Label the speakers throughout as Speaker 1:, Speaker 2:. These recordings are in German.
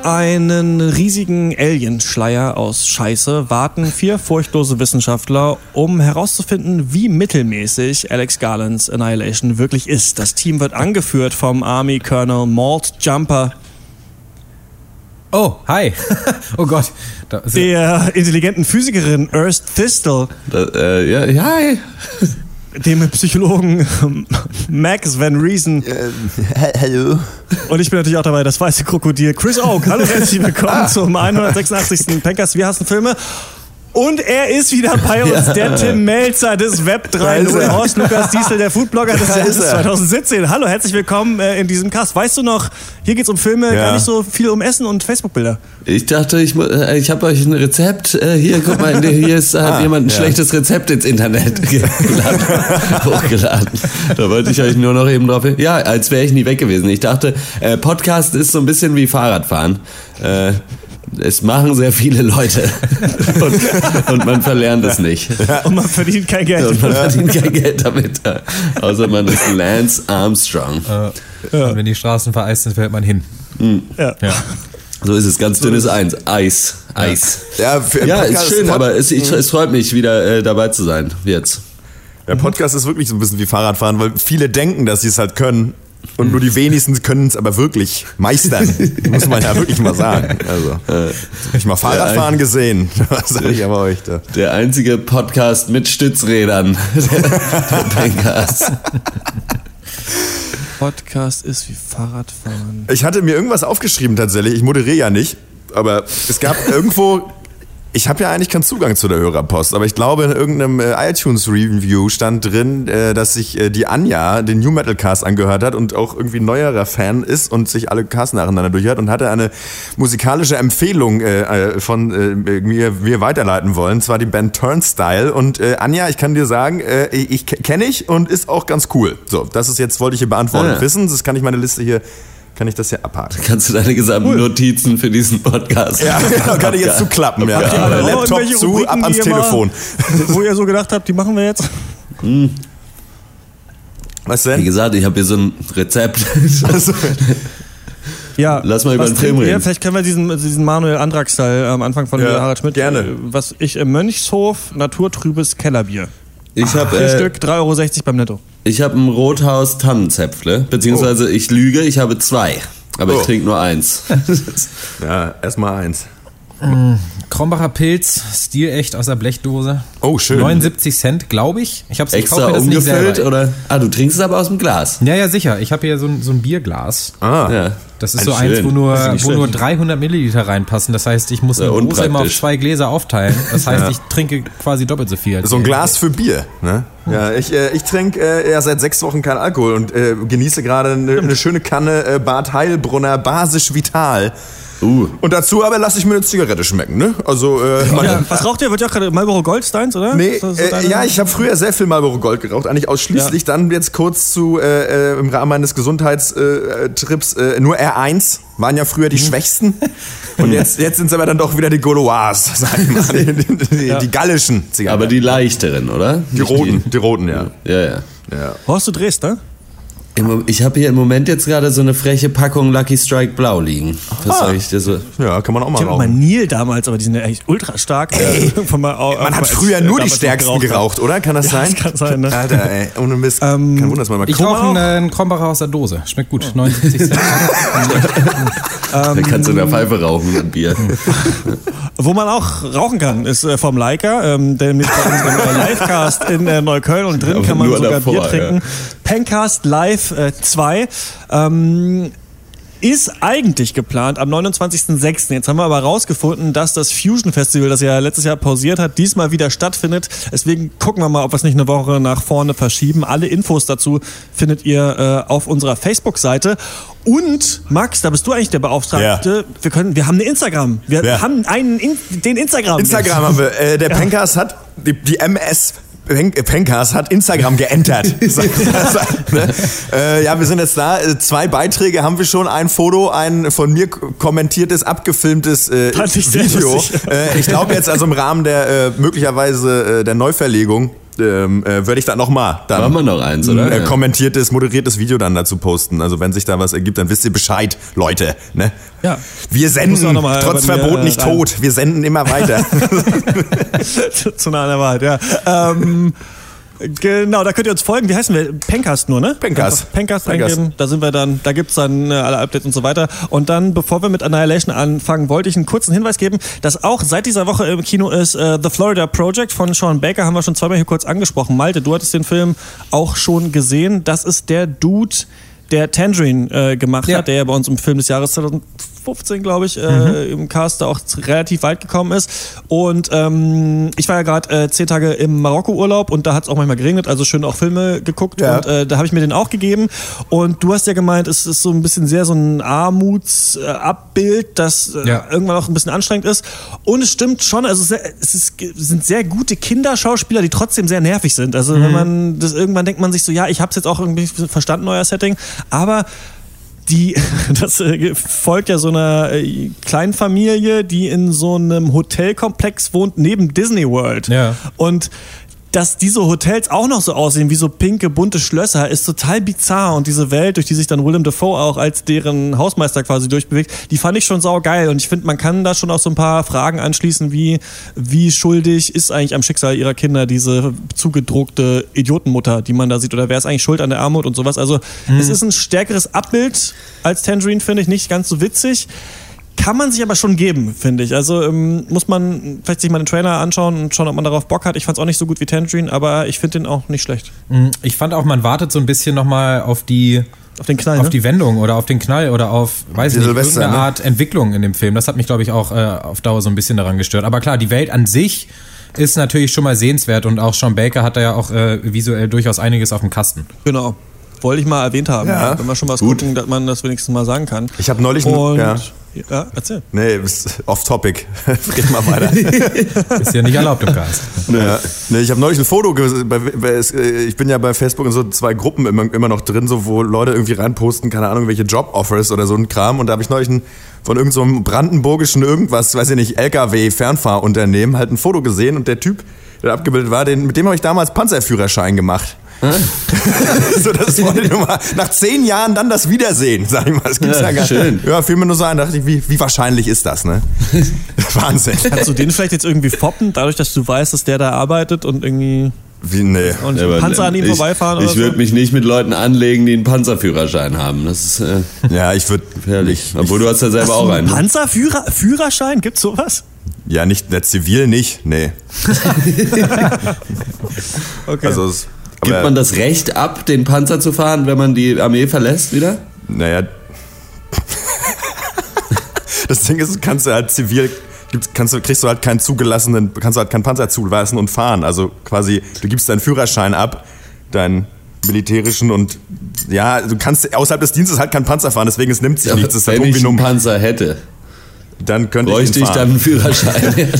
Speaker 1: In einen riesigen Alienschleier aus Scheiße warten vier furchtlose Wissenschaftler, um herauszufinden, wie mittelmäßig Alex Garlands Annihilation wirklich ist. Das Team wird angeführt vom Army Colonel Malt Jumper,
Speaker 2: Oh, hi. oh Gott.
Speaker 1: Da, der intelligenten Physikerin Ernst Thistle.
Speaker 3: Da, äh, ja, hi.
Speaker 1: Dem Psychologen Max Van Reason.
Speaker 4: Äh, hallo.
Speaker 1: Und ich bin natürlich auch dabei, das weiße Krokodil Chris Oak. Hallo, herzlich willkommen ah. zum 186. Pencast. Wir hassen Filme. Und er ist wieder bei uns, ja. der Tim Melzer des Web 3.0, Horst Lukas Diesel, der Foodblogger des Jahres 2017. Hallo, herzlich willkommen äh, in diesem Cast. Weißt du noch, hier geht es um Filme, ja. gar nicht so viel um Essen und Facebook-Bilder.
Speaker 3: Ich dachte, ich, äh, ich habe euch ein Rezept. Äh, hier, guck mal, hier ist, hat ah, jemand ein ja. schlechtes Rezept ins Internet geladen, hochgeladen. Da wollte ich euch nur noch eben drauf hin. Ja, als wäre ich nie weg gewesen. Ich dachte, Podcast ist so ein bisschen wie Fahrradfahren es machen sehr viele Leute und, und man verlernt es nicht.
Speaker 1: Und man verdient kein Geld.
Speaker 3: Und man verdient kein Geld damit. Außer man ist Lance Armstrong.
Speaker 2: Ja. Und wenn die Straßen vereist sind, fällt man hin.
Speaker 3: Mhm. Ja. ja. So ist es, ganz dünnes Eins. Eis. Eis. Ja, ja ist schön, aber es, ich, es, freut mich, wieder äh, dabei zu sein. Jetzt.
Speaker 4: Der Podcast ist wirklich so ein bisschen wie Fahrradfahren, weil viele denken, dass sie es halt können, und nur die wenigsten können es aber wirklich meistern. Muss man ja wirklich mal sagen. Also, äh, ich mal Fahrradfahren gesehen. Was sag ich aber euch da.
Speaker 3: Der einzige Podcast mit Stützrädern. Der, der
Speaker 1: Podcast. Podcast ist wie Fahrradfahren.
Speaker 4: Ich hatte mir irgendwas aufgeschrieben tatsächlich. Ich moderiere ja nicht. Aber es gab irgendwo ich habe ja eigentlich keinen Zugang zu der Hörerpost, aber ich glaube, in irgendeinem äh, iTunes-Review stand drin, äh, dass sich äh, die Anja den New Metal Cast angehört hat und auch irgendwie neuerer Fan ist und sich alle Casts nacheinander durchhört und hatte eine musikalische Empfehlung von mir, mir weiterleiten wollen, zwar die Band Turnstyle. Und Anja, ich kann dir sagen, ich kenne ich und ist auch ganz cool. So, das ist jetzt, wollte ich hier beantworten ah, ja. wissen. Das kann ich meine Liste hier kann ich das hier abhaken.
Speaker 3: Kannst du deine gesamten cool. Notizen für diesen Podcast?
Speaker 4: Ja, genau, kann ich jetzt zuklappen. Ja. Ja. Ja. Laptop zu, Rubriken, ab ans Telefon.
Speaker 1: Mal, wo ihr so gedacht habt, die machen wir jetzt? Hm.
Speaker 3: Was denn? Wie gesagt, ich habe hier so ein Rezept. Also.
Speaker 1: Ja,
Speaker 3: lass mal über den Film reden.
Speaker 1: Vielleicht können wir diesen, diesen Manuel Antrag-Style am Anfang von ja, Harald Schmidt.
Speaker 4: Gerne.
Speaker 1: Was ich im Mönchshof naturtrübes Kellerbier.
Speaker 3: Ich habe
Speaker 1: äh, Stück 3,60 Euro beim Netto.
Speaker 3: Ich habe ein Rothaus Tannenzäpfle, beziehungsweise oh. ich lüge, ich habe zwei, aber oh. ich trinke nur eins.
Speaker 4: ja, erstmal eins.
Speaker 2: Krombacher Pilz, stilecht aus der Blechdose.
Speaker 4: Oh, schön.
Speaker 2: 79 Cent, glaube ich. Ich habe es
Speaker 3: extra umgefüllt oder? Ah, du trinkst es aber aus dem Glas.
Speaker 2: Ja, ja, sicher. Ich habe hier so ein, so ein Bierglas.
Speaker 4: Ah. Ja.
Speaker 2: Das ist ein so schön. eins, wo nur, wo nur 300 Milliliter reinpassen. Das heißt, ich muss eine Dose immer auf zwei Gläser aufteilen. Das heißt, ja. ich trinke quasi doppelt so viel.
Speaker 4: so ein Glas für Bier, ne? Ja, ich, äh, ich trinke äh, ja seit sechs Wochen kein Alkohol und äh, genieße gerade eine, eine schöne Kanne äh, Bad Heilbrunner Basisch Vital. Uh. Und dazu aber lasse ich mir eine Zigarette schmecken, ne? Also, äh,
Speaker 1: ja, was raucht ihr? Wird ja auch gerade Marlboro Goldsteins, oder?
Speaker 4: Nee, so äh, ja, ich habe früher sehr viel Marlboro Gold geraucht, eigentlich ausschließlich. Ja. Dann jetzt kurz zu, äh, äh im Rahmen meines Gesundheitstrips, äh, nur R1 waren ja früher die mhm. Schwächsten. Und jetzt, jetzt sind es aber dann doch wieder die Gaulois, sag ich mal. Die, die, die, ja. die gallischen
Speaker 3: Zigaretten. Aber die leichteren, oder?
Speaker 4: Die roten, die roten, ja.
Speaker 3: Ja, ja.
Speaker 1: ja. Horst, du drehst, ne?
Speaker 3: Ich habe hier im Moment jetzt gerade so eine freche Packung Lucky Strike Blau liegen. Das
Speaker 4: sage ich dir so. Ja, kann man auch mal
Speaker 1: Ich habe mal Nil damals, aber die sind ja echt ultra stark.
Speaker 4: Ey, man hat früher nur die stärksten geraucht, oder? Kann das
Speaker 1: ja,
Speaker 4: sein?
Speaker 1: Das kann sein, ne?
Speaker 4: Alter, ey, ohne Mist. Ähm, Kein Wunder, dass man mal
Speaker 2: Ich rauche einen, einen Krombacher aus der Dose. Schmeckt gut. 79 Cent.
Speaker 3: Dann kannst du in der Pfeife rauchen mit Bier.
Speaker 1: Wo man auch rauchen kann, ist äh, vom Leica, ähm, denn mit unserem Livecast in äh, Neukölln und drin kann man sogar davor, Bier trinken. Ja. Pencast Live 2. Äh, ähm, ist eigentlich geplant am 29.06. Jetzt haben wir aber rausgefunden, dass das Fusion Festival, das ja letztes Jahr pausiert hat, diesmal wieder stattfindet. Deswegen gucken wir mal, ob wir es nicht eine Woche nach vorne verschieben. Alle Infos dazu findet ihr äh, auf unserer Facebook-Seite. Und Max, da bist du eigentlich der Beauftragte. Ja. Wir können, wir haben eine Instagram. Wir ja. haben einen, den Instagram.
Speaker 4: Instagram haben wir. Äh, der Pencast hat die, die MS Pencast hat Instagram geentert. ne? äh, ja, wir sind jetzt da. Äh, zwei Beiträge haben wir schon. Ein Foto, ein von mir kommentiertes, abgefilmtes äh, Video. Äh, ich glaube jetzt also im Rahmen der äh, möglicherweise äh, der Neuverlegung ähm, äh, würde ich dann nochmal dann
Speaker 3: Machen wir noch eins, oder?
Speaker 4: ein äh, kommentiertes, moderiertes Video dann dazu posten. Also wenn sich da was ergibt, dann wisst ihr Bescheid, Leute. Ne?
Speaker 1: Ja.
Speaker 4: Wir senden, trotz Verbot nicht rein. tot. Wir senden immer weiter.
Speaker 1: Zu einer Wahrheit, ja. Ähm, Genau, da könnt ihr uns folgen. Wie heißen wir? Pencast nur, ne?
Speaker 4: Pencast.
Speaker 1: Pencast eingeben. Da sind wir dann, da gibt's dann äh, alle Updates und so weiter. Und dann, bevor wir mit Annihilation anfangen, wollte ich einen kurzen Hinweis geben, dass auch seit dieser Woche im Kino ist äh, The Florida Project von Sean Baker, haben wir schon zweimal hier kurz angesprochen. Malte, du hattest den Film auch schon gesehen. Das ist der Dude, der Tangerine äh, gemacht ja. hat, der ja bei uns im Film des Jahres 2015, glaube ich, äh, mhm. im Cast da auch relativ weit gekommen ist. Und ähm, ich war ja gerade äh, zehn Tage im Marokko-Urlaub und da hat es auch manchmal geregnet, also schön auch Filme geguckt ja. und äh, da habe ich mir den auch gegeben. Und du hast ja gemeint, es ist so ein bisschen sehr so ein Armutsabbild, das äh, ja. irgendwann auch ein bisschen anstrengend ist. Und es stimmt schon, also es, es, ist, sind sehr gute Kinderschauspieler, die trotzdem sehr nervig sind. Also mhm. wenn man das irgendwann denkt man sich so, ja, ich habe es jetzt auch irgendwie verstanden, euer Setting, aber die, das äh, folgt ja so einer äh, Kleinfamilie, die in so einem Hotelkomplex wohnt neben Disney World. Ja. Und dass diese Hotels auch noch so aussehen wie so pinke, bunte Schlösser, ist total bizarr. Und diese Welt, durch die sich dann Willem Dafoe auch als deren Hausmeister quasi durchbewegt, die fand ich schon saugeil. Und ich finde, man kann da schon auch so ein paar Fragen anschließen, wie, wie schuldig ist eigentlich am Schicksal ihrer Kinder diese zugedruckte Idiotenmutter, die man da sieht? Oder wer ist eigentlich schuld an der Armut und sowas? Also, mhm. es ist ein stärkeres Abbild als Tangerine, finde ich, nicht ganz so witzig kann man sich aber schon geben, finde ich. Also ähm, muss man vielleicht sich mal den Trailer anschauen und schauen, ob man darauf Bock hat. Ich fand es auch nicht so gut wie Tangerine, aber ich finde den auch nicht schlecht.
Speaker 2: Mhm. Ich fand auch, man wartet so ein bisschen nochmal auf die
Speaker 1: auf den Knall,
Speaker 2: auf
Speaker 1: ne?
Speaker 2: die Wendung oder auf den Knall oder auf, weiß ich nicht, irgendeine ne? Art Entwicklung in dem Film. Das hat mich, glaube ich, auch äh, auf Dauer so ein bisschen daran gestört. Aber klar, die Welt an sich ist natürlich schon mal sehenswert und auch Sean Baker hat da ja auch äh, visuell durchaus einiges auf dem Kasten.
Speaker 1: Genau. Wollte ich mal erwähnt haben, ja. wenn wir schon was Gut. gucken, dass man das wenigstens mal sagen kann.
Speaker 4: Ich habe neulich
Speaker 1: und, ja. Ja, erzähl.
Speaker 4: Nee, off-topic. Red mal weiter.
Speaker 2: ist ja nicht erlaubt im Cast.
Speaker 4: Ja. Nee, ich habe neulich ein Foto, äh, ich bin ja bei Facebook in so zwei Gruppen immer, immer noch drin, so, wo Leute irgendwie reinposten, keine Ahnung, welche Job-Offers oder so ein Kram. Und da habe ich neulich ein, von irgendeinem so brandenburgischen irgendwas, weiß ich nicht, LKW-Fernfahrunternehmen halt ein Foto gesehen und der Typ, der abgebildet war, den, mit dem habe ich damals Panzerführerschein gemacht. so, das wollte ich mal nach zehn Jahren dann das Wiedersehen, sag ich mal. Das gibt's ja, ja gar schön. Ja, fiel mir nur so ein, dachte ich, wie, wie wahrscheinlich ist das, ne? Wahnsinn.
Speaker 1: Kannst du den vielleicht jetzt irgendwie foppen, dadurch, dass du weißt, dass der da arbeitet und irgendwie.
Speaker 4: Wie, nee.
Speaker 1: Und ja, Panzer an ihm ich, vorbeifahren
Speaker 3: Ich würde so? mich nicht mit Leuten anlegen, die einen Panzerführerschein haben. Das ist. Äh,
Speaker 4: ja, ich würde.
Speaker 3: Gefährlich. Obwohl du hast ja selber auch einen.
Speaker 1: Ne? Panzerführerschein? Gibt's sowas?
Speaker 4: Ja, nicht, der Zivil nicht, nee.
Speaker 3: okay. Also, es Gibt man das Recht ab, den Panzer zu fahren, wenn man die Armee verlässt wieder?
Speaker 4: Naja. das Ding ist, kannst du halt zivil kannst du, kriegst du halt keinen zugelassenen, kannst du halt keinen Panzer zulassen und fahren. Also quasi, du gibst deinen Führerschein ab, deinen militärischen und ja, du kannst außerhalb des Dienstes halt keinen Panzer fahren, deswegen es nimmt sich ja, nichts. Das
Speaker 3: ist wenn halt ich einen Panzer hätte
Speaker 4: dann könnte
Speaker 3: Bräuchte ich, ich dann einen Führerschein.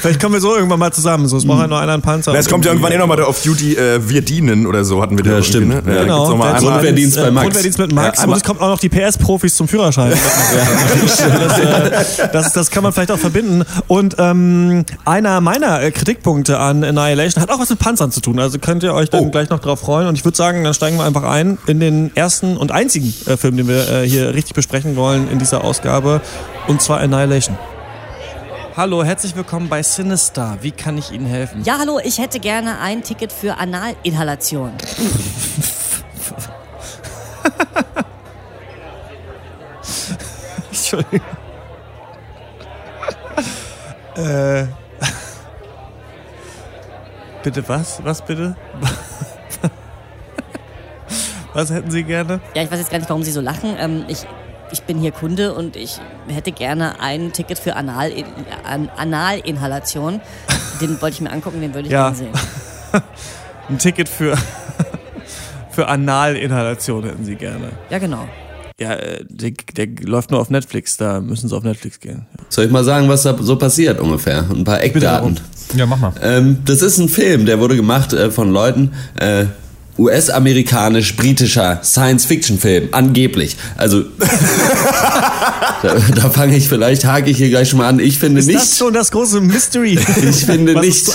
Speaker 1: Vielleicht kommen wir so irgendwann mal zusammen. So, es braucht ja nur einer einen Panzer.
Speaker 4: Na, es kommt ja irgendwann eh nochmal auf Duty, äh, wir dienen oder so hatten wir
Speaker 3: ja, stimmt. Ne? Ja,
Speaker 1: genau.
Speaker 3: Grundwehrdienst bei Max.
Speaker 1: Grundwehrdienst mit Max. Ja, und es kommt auch noch die PS-Profis zum Führerschein. das, äh, das, das, kann man vielleicht auch verbinden. Und ähm, einer meiner äh, Kritikpunkte an Annihilation hat auch was mit Panzern zu tun. Also könnt ihr euch dann oh. gleich noch drauf freuen. Und ich würde sagen, dann steigen wir einfach ein in den ersten und einzigen äh, Film, den wir äh, hier richtig besprechen wollen in dieser Ausgabe. Ausgabe und zwar Annihilation. Hallo, herzlich willkommen bei Sinister. Wie kann ich Ihnen helfen?
Speaker 5: Ja, hallo, ich hätte gerne ein Ticket für Analinhalation.
Speaker 1: Entschuldigung. äh. Bitte was? Was bitte? was hätten Sie gerne?
Speaker 5: Ja, ich weiß jetzt gar nicht, warum Sie so lachen. Ähm, ich ich bin hier Kunde und ich hätte gerne ein Ticket für Anal, An Analinhalation. Den wollte ich mir angucken, den würde ich ja. gerne sehen.
Speaker 1: ein Ticket für, für Analinhalation hätten Sie gerne.
Speaker 5: Ja, genau.
Speaker 1: Ja, äh, der, der, läuft nur auf Netflix, da müssen Sie auf Netflix gehen.
Speaker 3: Soll ich mal sagen, was da so passiert ungefähr? Ein paar Eckdaten.
Speaker 2: Ja, mach mal.
Speaker 3: Ähm, das ist ein Film, der wurde gemacht äh, von Leuten, äh, US-amerikanisch-britischer Science-Fiction-Film, angeblich. Also. da, da fange ich vielleicht, hake ich hier gleich schon mal an. Ich finde
Speaker 1: ist
Speaker 3: nicht.
Speaker 1: Das ist schon das große Mystery.
Speaker 3: ich finde nicht,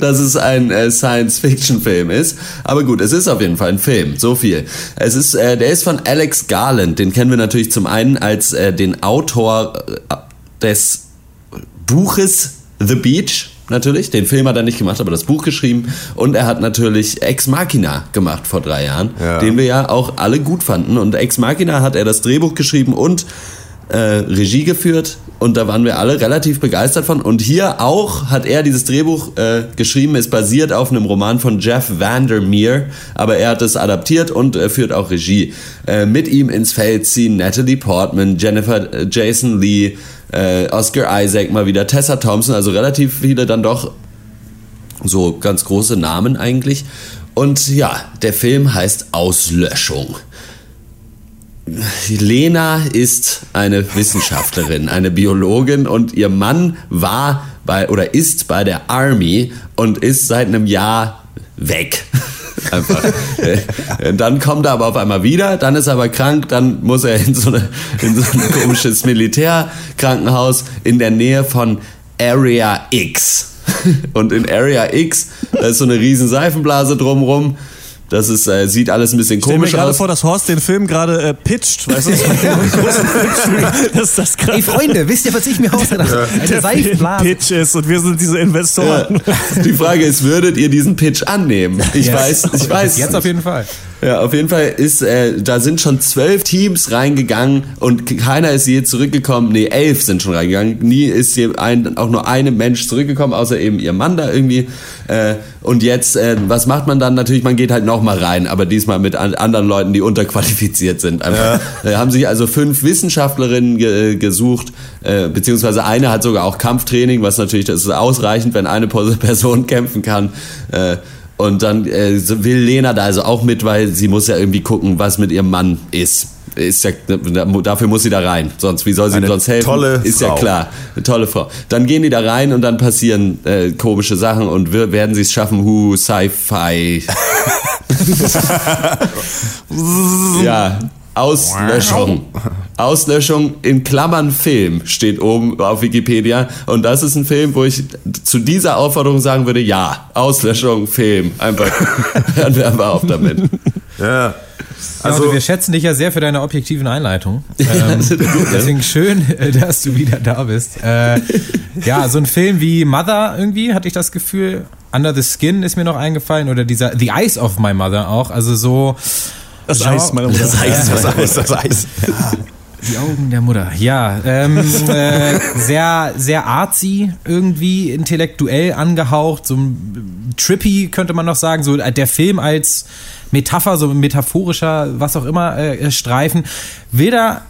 Speaker 3: dass es ein äh, Science-Fiction-Film ist. Aber gut, es ist auf jeden Fall ein Film. So viel. Es ist, äh, der ist von Alex Garland. Den kennen wir natürlich zum einen als äh, den Autor äh, des Buches The Beach natürlich. Den Film hat er nicht gemacht, aber das Buch geschrieben. Und er hat natürlich Ex Machina gemacht vor drei Jahren, ja. den wir ja auch alle gut fanden. Und Ex Machina hat er das Drehbuch geschrieben und äh, Regie geführt und da waren wir alle relativ begeistert von. Und hier auch hat er dieses Drehbuch äh, geschrieben, ist basiert auf einem Roman von Jeff Vandermeer, aber er hat es adaptiert und äh, führt auch Regie. Äh, mit ihm ins Feld ziehen Natalie Portman, Jennifer äh, Jason Lee, äh, Oscar Isaac mal wieder, Tessa Thompson, also relativ viele dann doch so ganz große Namen eigentlich. Und ja, der Film heißt Auslöschung. Lena ist eine Wissenschaftlerin, eine Biologin und ihr Mann war bei oder ist bei der Army und ist seit einem Jahr weg. Einfach. Äh, dann kommt er aber auf einmal wieder, dann ist er aber krank, dann muss er in so, eine, in so ein komisches Militärkrankenhaus in der Nähe von Area X. Und in Area X, ist so eine riesen Seifenblase drumrum das ist, äh, sieht alles ein bisschen komisch aus. Ich stell mir
Speaker 1: gerade vor, dass Horst den Film gerade äh, pitcht, weißt du?
Speaker 2: das ist das krass. Ey Freunde, wisst ihr, was ich mir ausgedacht habe? Ja.
Speaker 1: Eine Seifenblase. Pitch ist und wir sind diese Investoren.
Speaker 3: Ja. Die Frage ist, würdet ihr diesen Pitch annehmen? Ich yes. weiß, ich weiß.
Speaker 2: Jetzt auf jeden Fall.
Speaker 3: Ja, auf jeden Fall ist, äh, da sind schon zwölf Teams reingegangen und keiner ist je zurückgekommen. Nee, elf sind schon reingegangen. Nie ist je ein, auch nur ein Mensch zurückgekommen, außer eben ihr Mann da irgendwie. Äh, und jetzt, äh, was macht man dann? Natürlich, man geht halt nochmal rein, aber diesmal mit an, anderen Leuten, die unterqualifiziert sind. Einfach. Ja. Äh, haben sich also fünf Wissenschaftlerinnen ge gesucht, äh, beziehungsweise eine hat sogar auch Kampftraining, was natürlich, das ist ausreichend, wenn eine Person kämpfen kann. Äh, und dann äh, will Lena da also auch mit, weil sie muss ja irgendwie gucken, was mit ihrem Mann ist. Ist ja, dafür muss sie da rein. Sonst, wie soll sie ihm sonst helfen?
Speaker 4: Tolle
Speaker 3: ist
Speaker 4: Frau.
Speaker 3: ja klar. Eine tolle Frau. Dann gehen die da rein und dann passieren äh, komische Sachen und wir, werden sie es schaffen, hu, Sci-Fi. ja, Auslöschung. Auslöschung in Klammern Film steht oben auf Wikipedia. Und das ist ein Film, wo ich zu dieser Aufforderung sagen würde, ja, Auslöschung, Film. Einfach, hören wir aber auf damit.
Speaker 4: Ja.
Speaker 2: Also ja, wir schätzen dich ja sehr für deine objektiven Einleitung. Ähm, deswegen schön, äh, dass du wieder da bist. Äh, ja, so ein Film wie Mother irgendwie hatte ich das Gefühl. Under the Skin ist mir noch eingefallen oder dieser The Eyes of My Mother auch. Also so
Speaker 1: das Genre, Eis, meine Mutter.
Speaker 3: Das Eis, das Eis, das Eis.
Speaker 2: Ja. Die Augen der Mutter. Ja, ähm, äh, sehr, sehr artsy, irgendwie intellektuell angehaucht, so trippy könnte man noch sagen. So der Film als Metapher, so metaphorischer, was auch immer, äh, Streifen. Will da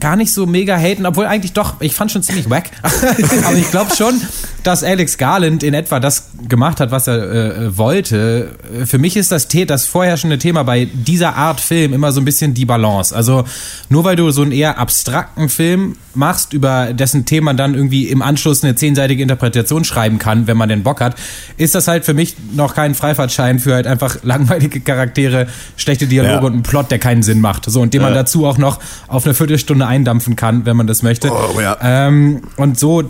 Speaker 2: gar nicht so mega haten, obwohl eigentlich doch, ich fand schon ziemlich wack. Aber ich glaube schon, dass Alex Garland in etwa das gemacht hat, was er äh, wollte. Für mich ist das, das vorherrschende Thema bei dieser Art Film immer so ein bisschen die Balance. Also nur weil du so einen eher abstrakten Film machst, über dessen Thema dann irgendwie im Anschluss eine zehnseitige Interpretation schreiben kann, wenn man den Bock hat, ist das halt für mich noch kein Freifahrtschein für halt einfach langweilige Charaktere, schlechte Dialoge ja. und einen Plot, der keinen Sinn macht. So, und den ja. man dazu auch noch auf eine Viertelstunde eindampfen kann, wenn man das möchte.
Speaker 4: Oh, ja.
Speaker 2: ähm, und so,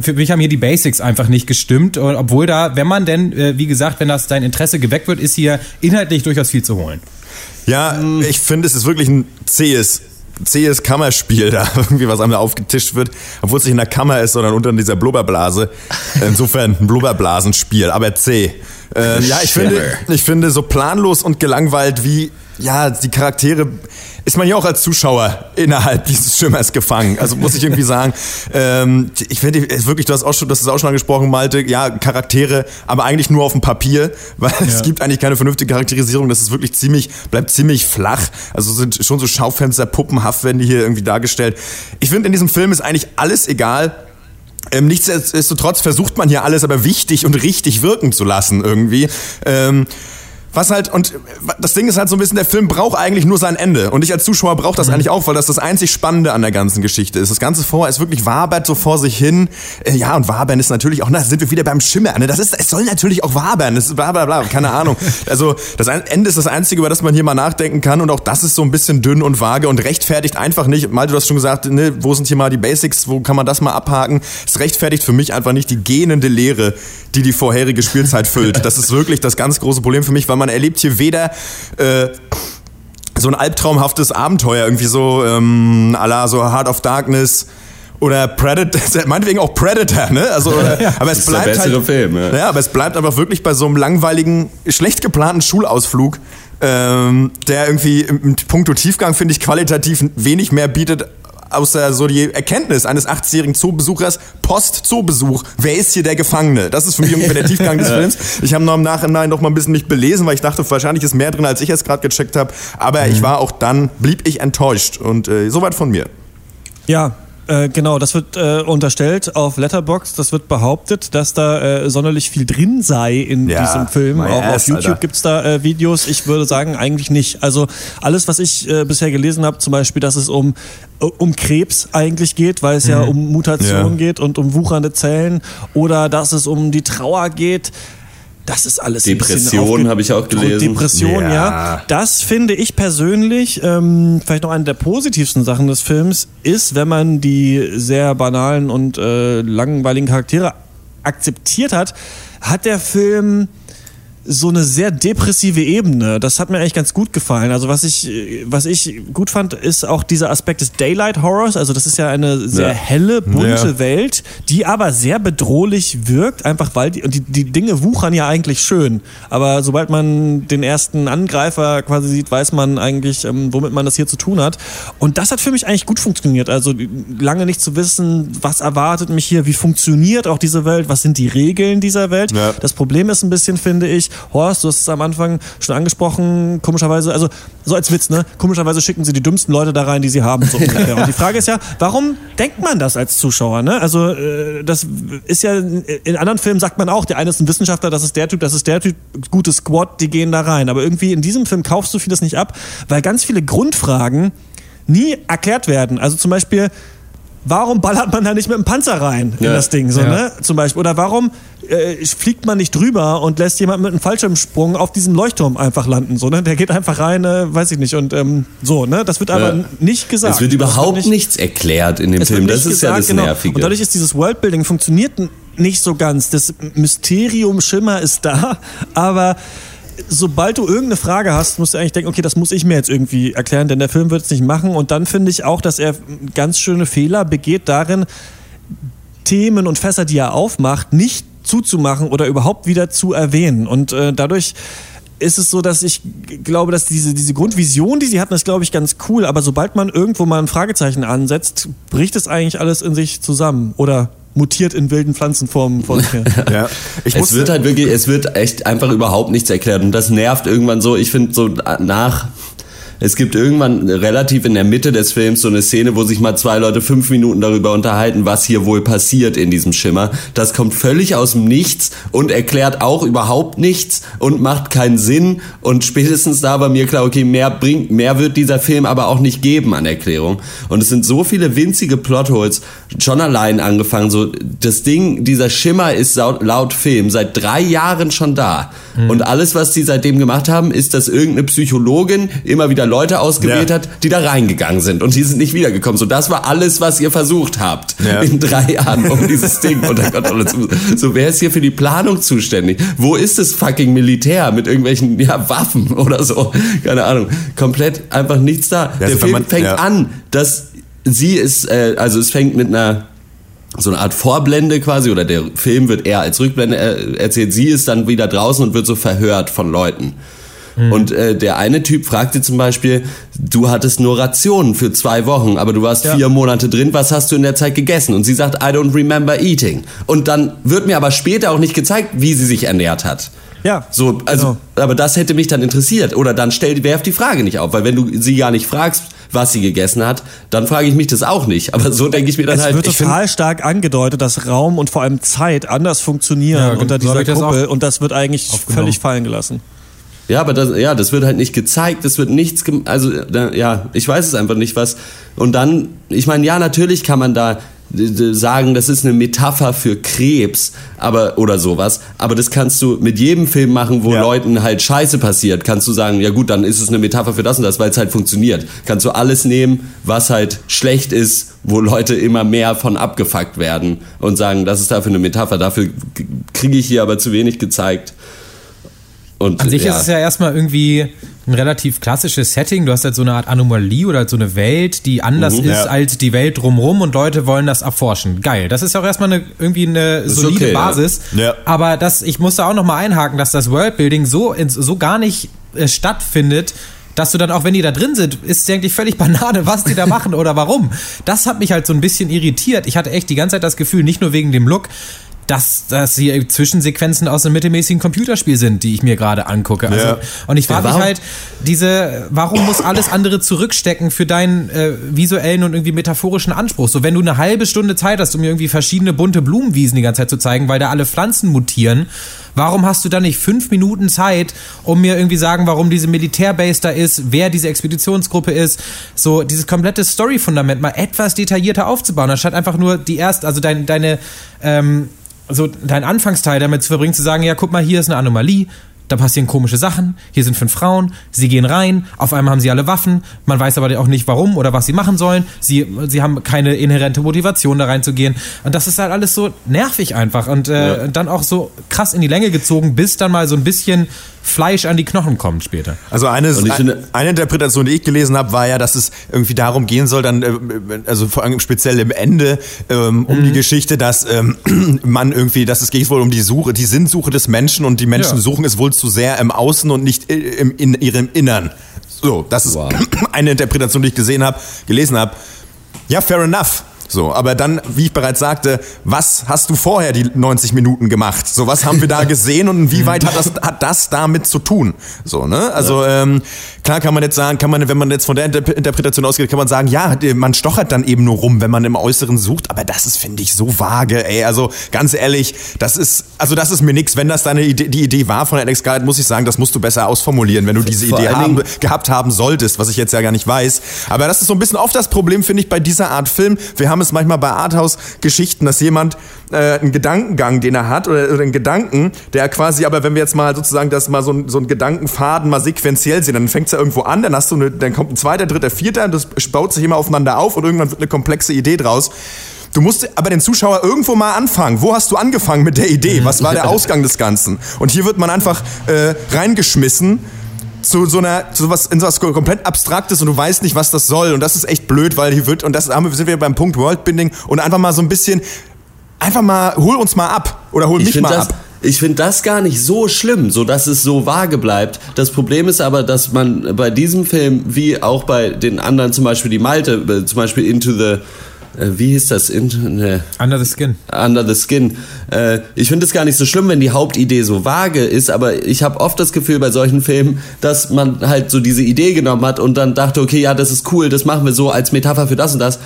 Speaker 2: für mich haben hier die Basics einfach nicht gestimmt, obwohl da, wenn man denn, äh, wie gesagt, wenn das dein Interesse geweckt wird, ist hier inhaltlich durchaus viel zu holen.
Speaker 4: Ja, ich finde, es ist wirklich ein zähes zähes Kammerspiel da, irgendwie was einmal aufgetischt wird, obwohl es nicht in der Kammer ist, sondern unter dieser Blubberblase. Insofern ein Blubberblasenspiel, aber zäh. Äh, ja, ich finde, ich finde so planlos und gelangweilt wie ja, die Charaktere ist man ja auch als Zuschauer innerhalb dieses Schimmers gefangen. Also muss ich irgendwie sagen, ähm, ich finde wirklich, du hast auch schon, das ist auch schon angesprochen, Malte, ja, Charaktere, aber eigentlich nur auf dem Papier, weil ja. es gibt eigentlich keine vernünftige Charakterisierung. Das ist wirklich ziemlich, bleibt ziemlich flach. Also sind schon so Schaufenster, Puppenhaft werden die hier irgendwie dargestellt. Ich finde, in diesem Film ist eigentlich alles egal. Ähm, nichtsdestotrotz versucht man hier alles aber wichtig und richtig wirken zu lassen irgendwie. Ähm, was halt, und das Ding ist halt so ein bisschen, der Film braucht eigentlich nur sein Ende. Und ich als Zuschauer brauche das mhm. eigentlich auch, weil das das einzig Spannende an der ganzen Geschichte ist. Das Ganze vorher ist wirklich wabert so vor sich hin. Äh, ja, und wabern ist natürlich auch, na, sind wir wieder beim Schimmer. Ne? Das ist, es soll natürlich auch wabern. Das ist bla bla bla, keine Ahnung. Also, das Ende ist das Einzige, über das man hier mal nachdenken kann. Und auch das ist so ein bisschen dünn und vage und rechtfertigt einfach nicht. Mal, du hast schon gesagt, ne, wo sind hier mal die Basics, wo kann man das mal abhaken? Es rechtfertigt für mich einfach nicht die gähnende Lehre, die die vorherige Spielzeit füllt. Das ist wirklich das ganz große Problem für mich, weil man erlebt hier weder äh, so ein albtraumhaftes Abenteuer, irgendwie so ähm, à la so Heart of Darkness oder Predator, meinetwegen auch Predator, ne? Also, oder, ja, aber es bleibt halt, Film, ja. ja. aber es bleibt einfach wirklich bei so einem langweiligen, schlecht geplanten Schulausflug, ähm, der irgendwie im Punkto Tiefgang finde ich qualitativ wenig mehr bietet außer so die Erkenntnis eines 80-jährigen Zoobesuchers, Post-Zoobesuch, wer ist hier der Gefangene? Das ist für mich ungefähr der Tiefgang des Films. Ich habe noch im Nachhinein noch mal ein bisschen mich belesen, weil ich dachte, wahrscheinlich ist mehr drin, als ich es gerade gecheckt habe. Aber mhm. ich war auch dann, blieb ich enttäuscht. Und äh, soweit von mir.
Speaker 1: Ja, äh, genau, das wird äh, unterstellt auf Letterbox. Das wird behauptet, dass da äh, sonderlich viel drin sei in ja, diesem Film. Auch ass, auf YouTube gibt es da äh, Videos. Ich würde sagen, eigentlich nicht. Also alles, was ich äh, bisher gelesen habe, zum Beispiel, dass es um um Krebs eigentlich geht, weil es mhm. ja um Mutation ja. geht und um wuchernde Zellen oder dass es um die Trauer geht. Das ist alles
Speaker 3: Depression habe ich auch gelesen.
Speaker 1: Depression, ja. ja. Das finde ich persönlich ähm, vielleicht noch eine der positivsten Sachen des Films ist, wenn man die sehr banalen und äh, langweiligen Charaktere akzeptiert hat, hat der Film so eine sehr depressive Ebene. Das hat mir eigentlich ganz gut gefallen. Also was ich, was ich gut fand, ist auch dieser Aspekt des Daylight Horrors. Also das ist ja eine sehr ja. helle, bunte ja. Welt, die aber sehr bedrohlich wirkt, einfach weil die, und die, die Dinge wuchern ja eigentlich schön. Aber sobald man den ersten Angreifer quasi sieht, weiß man eigentlich, ähm, womit man das hier zu tun hat. Und das hat für mich eigentlich gut funktioniert. Also lange nicht zu wissen, was erwartet mich hier, wie funktioniert auch diese Welt, was sind die Regeln dieser Welt. Ja. Das Problem ist ein bisschen, finde ich, Horst, du hast es am Anfang schon angesprochen, komischerweise, also so als Witz, ne? Komischerweise schicken sie die dümmsten Leute da rein, die sie haben. So Und die Frage ist ja, warum denkt man das als Zuschauer? Ne? Also äh, das ist ja, in anderen Filmen sagt man auch, der eine ist ein Wissenschaftler, das ist der Typ, das ist der Typ, gute Squad, die gehen da rein. Aber irgendwie in diesem Film kaufst du vieles nicht ab, weil ganz viele Grundfragen nie erklärt werden. Also zum Beispiel, warum ballert man da nicht mit dem Panzer rein in ja. das Ding, so, ja. ne? Zum Beispiel. Oder warum äh, fliegt man nicht drüber und lässt jemand mit einem Fallschirmsprung auf diesem Leuchtturm einfach landen, so, ne? Der geht einfach rein, äh, weiß ich nicht, und ähm, so, ne? Das wird aber ja. nicht gesagt.
Speaker 3: Es wird überhaupt wird nicht, nichts erklärt in dem Film, das ist gesagt, ja das genau. Nervige.
Speaker 1: Und dadurch ist dieses Worldbuilding funktioniert nicht so ganz. Das Mysterium Schimmer ist da, aber sobald du irgendeine Frage hast, musst du eigentlich denken, okay, das muss ich mir jetzt irgendwie erklären, denn der Film wird es nicht machen. Und dann finde ich auch, dass er ganz schöne Fehler begeht darin, Themen und Fässer, die er aufmacht, nicht zuzumachen oder überhaupt wieder zu erwähnen. Und äh, dadurch ist es so, dass ich glaube, dass diese, diese Grundvision, die sie hatten, ist, glaube ich, ganz cool. Aber sobald man irgendwo mal ein Fragezeichen ansetzt, bricht es eigentlich alles in sich zusammen. Oder mutiert in wilden Pflanzenformen vor sich her.
Speaker 3: ja. es wird halt wirklich, es wird echt einfach überhaupt nichts erklärt und das nervt irgendwann so. Ich finde so nach es gibt irgendwann relativ in der Mitte des Films so eine Szene, wo sich mal zwei Leute fünf Minuten darüber unterhalten, was hier wohl passiert in diesem Schimmer. Das kommt völlig aus dem Nichts und erklärt auch überhaupt nichts und macht keinen Sinn. Und spätestens da war mir klar, okay, mehr bringt, mehr wird dieser Film aber auch nicht geben an Erklärung. Und es sind so viele winzige Plotholes, schon allein angefangen. So, das Ding, dieser Schimmer ist laut, laut Film seit drei Jahren schon da. Mhm. Und alles, was die seitdem gemacht haben, ist, dass irgendeine Psychologin immer wieder Leute ausgewählt ja. hat, die da reingegangen sind und die sind nicht wiedergekommen. So, das war alles, was ihr versucht habt ja. in drei Jahren, um dieses Ding unter Kontrolle zu. So, wer ist hier für die Planung zuständig? Wo ist das fucking Militär mit irgendwelchen ja, Waffen oder so? Keine Ahnung. Komplett einfach nichts da. Ja, Der Film man, fängt an, dass sie ist, äh, also es fängt mit einer so eine Art Vorblende quasi, oder der Film wird eher als Rückblende erzählt. Sie ist dann wieder draußen und wird so verhört von Leuten. Mhm. Und äh, der eine Typ fragte zum Beispiel, du hattest nur Rationen für zwei Wochen, aber du warst ja. vier Monate drin, was hast du in der Zeit gegessen? Und sie sagt, I don't remember eating. Und dann wird mir aber später auch nicht gezeigt, wie sie sich ernährt hat. Ja. So, also, genau. aber das hätte mich dann interessiert. Oder dann stell, werf die Frage nicht auf, weil wenn du sie gar nicht fragst, was sie gegessen hat, dann frage ich mich das auch nicht. Aber so denke ich mir dann
Speaker 1: es
Speaker 3: halt.
Speaker 1: Es wird total stark angedeutet, dass Raum und vor allem Zeit anders funktionieren ja, unter dieser Kuppel und das wird eigentlich völlig fallen gelassen.
Speaker 3: Ja, aber das, ja, das wird halt nicht gezeigt, das wird nichts, also da, ja, ich weiß es einfach nicht, was. Und dann, ich meine, ja, natürlich kann man da sagen, das ist eine Metapher für Krebs, aber oder sowas. Aber das kannst du mit jedem Film machen, wo ja. Leuten halt Scheiße passiert. Kannst du sagen, ja gut, dann ist es eine Metapher für das und das, weil es halt funktioniert. Kannst du alles nehmen, was halt schlecht ist, wo Leute immer mehr von abgefuckt werden und sagen, das ist dafür eine Metapher. Dafür kriege ich hier aber zu wenig gezeigt.
Speaker 2: Und, An sich ja. ist es ja erstmal irgendwie ein relativ klassisches Setting. Du hast halt so eine Art Anomalie oder halt so eine Welt, die anders mhm, ist ja. als die Welt drumherum und Leute wollen das erforschen. Geil. Das ist ja auch erstmal eine, irgendwie eine solide okay, Basis. Ja. Aber das, ich muss da auch nochmal einhaken, dass das Worldbuilding so, so gar nicht äh, stattfindet, dass du dann auch, wenn die da drin sind, ist es eigentlich völlig Banane, was die da machen oder warum. Das hat mich halt so ein bisschen irritiert. Ich hatte echt die ganze Zeit das Gefühl, nicht nur wegen dem Look, dass das hier Zwischensequenzen aus einem mittelmäßigen Computerspiel sind, die ich mir gerade angucke. Also, ja. Und ich frage ja, mich halt, diese, warum muss alles andere zurückstecken für deinen äh, visuellen und irgendwie metaphorischen Anspruch? So, wenn du eine halbe Stunde Zeit hast, um mir irgendwie verschiedene bunte Blumenwiesen die ganze Zeit zu zeigen, weil da alle Pflanzen mutieren, warum hast du dann nicht fünf Minuten Zeit, um mir irgendwie sagen, warum diese Militärbase da ist, wer diese Expeditionsgruppe ist, so dieses komplette Story-Fundament mal etwas detaillierter aufzubauen, anstatt einfach nur die erste, also dein, deine ähm, so dein Anfangsteil damit zu verbringen, zu sagen, ja, guck mal, hier ist eine Anomalie, da passieren komische Sachen, hier sind fünf Frauen, sie gehen rein, auf einmal haben sie alle Waffen, man weiß aber auch nicht warum oder was sie machen sollen, sie, sie haben keine inhärente Motivation da reinzugehen und das ist halt alles so nervig einfach und äh, ja. dann auch so krass in die Länge gezogen, bis dann mal so ein bisschen Fleisch an die Knochen kommt später.
Speaker 4: Also eine, finde, eine Interpretation, die ich gelesen habe, war ja, dass es irgendwie darum gehen soll, dann, äh, also vor allem speziell im Ende, ähm, um mhm. die Geschichte, dass ähm, man irgendwie, dass es geht wohl um die Suche, die Sinnsuche des Menschen und die Menschen ja. suchen es wohl zu sehr im Außen und nicht im, in ihrem Innern. So, das ist wow. eine Interpretation, die ich gesehen habe, gelesen habe. Ja, fair enough. So, aber dann, wie ich bereits sagte, was hast du vorher die 90 Minuten gemacht? So, was haben wir da gesehen und inwieweit hat das, hat das damit zu tun? So, ne? Also, ja. ähm, klar kann man jetzt sagen, kann man, wenn man jetzt von der Interpretation ausgeht, kann man sagen, ja, man stochert dann eben nur rum, wenn man im Äußeren sucht, aber das ist, finde ich, so vage, ey. Also, ganz ehrlich, das ist, also das ist mir nix. Wenn das deine Idee, die Idee war von Alex Garrett, muss ich sagen, das musst du besser ausformulieren, wenn du diese Idee haben, gehabt haben solltest, was ich jetzt ja gar nicht weiß. Aber das ist so ein bisschen oft das Problem, finde ich, bei dieser Art Film. Wir haben haben es manchmal bei Arthouse-Geschichten, dass jemand äh, einen Gedankengang, den er hat, oder, oder einen Gedanken, der quasi, aber wenn wir jetzt mal sozusagen das mal so, so einen Gedankenfaden mal sequenziell sehen, dann fängt es ja irgendwo an, dann hast du eine, dann kommt ein zweiter, dritter, vierter, und das baut sich immer aufeinander auf und irgendwann wird eine komplexe Idee draus. Du musst aber den Zuschauer irgendwo mal anfangen. Wo hast du angefangen mit der Idee? Was war der Ausgang des Ganzen? Und hier wird man einfach äh, reingeschmissen zu so einer, zu was, in so was komplett Abstraktes und du weißt nicht, was das soll. Und das ist echt blöd, weil hier wird, und das haben wir, sind wir beim Punkt Worldbinding und einfach mal so ein bisschen, einfach mal, hol uns mal ab oder hol ich mich mal
Speaker 3: das,
Speaker 4: ab.
Speaker 3: Ich finde das gar nicht so schlimm, so dass es so vage bleibt. Das Problem ist aber, dass man bei diesem Film, wie auch bei den anderen, zum Beispiel die Malte, äh, zum Beispiel Into the wie hieß das? In,
Speaker 2: ne, Under the Skin.
Speaker 3: Under the Skin. Äh, ich finde es gar nicht so schlimm, wenn die Hauptidee so vage ist, aber ich habe oft das Gefühl bei solchen Filmen, dass man halt so diese Idee genommen hat und dann dachte, okay, ja, das ist cool, das machen wir so als Metapher für das und das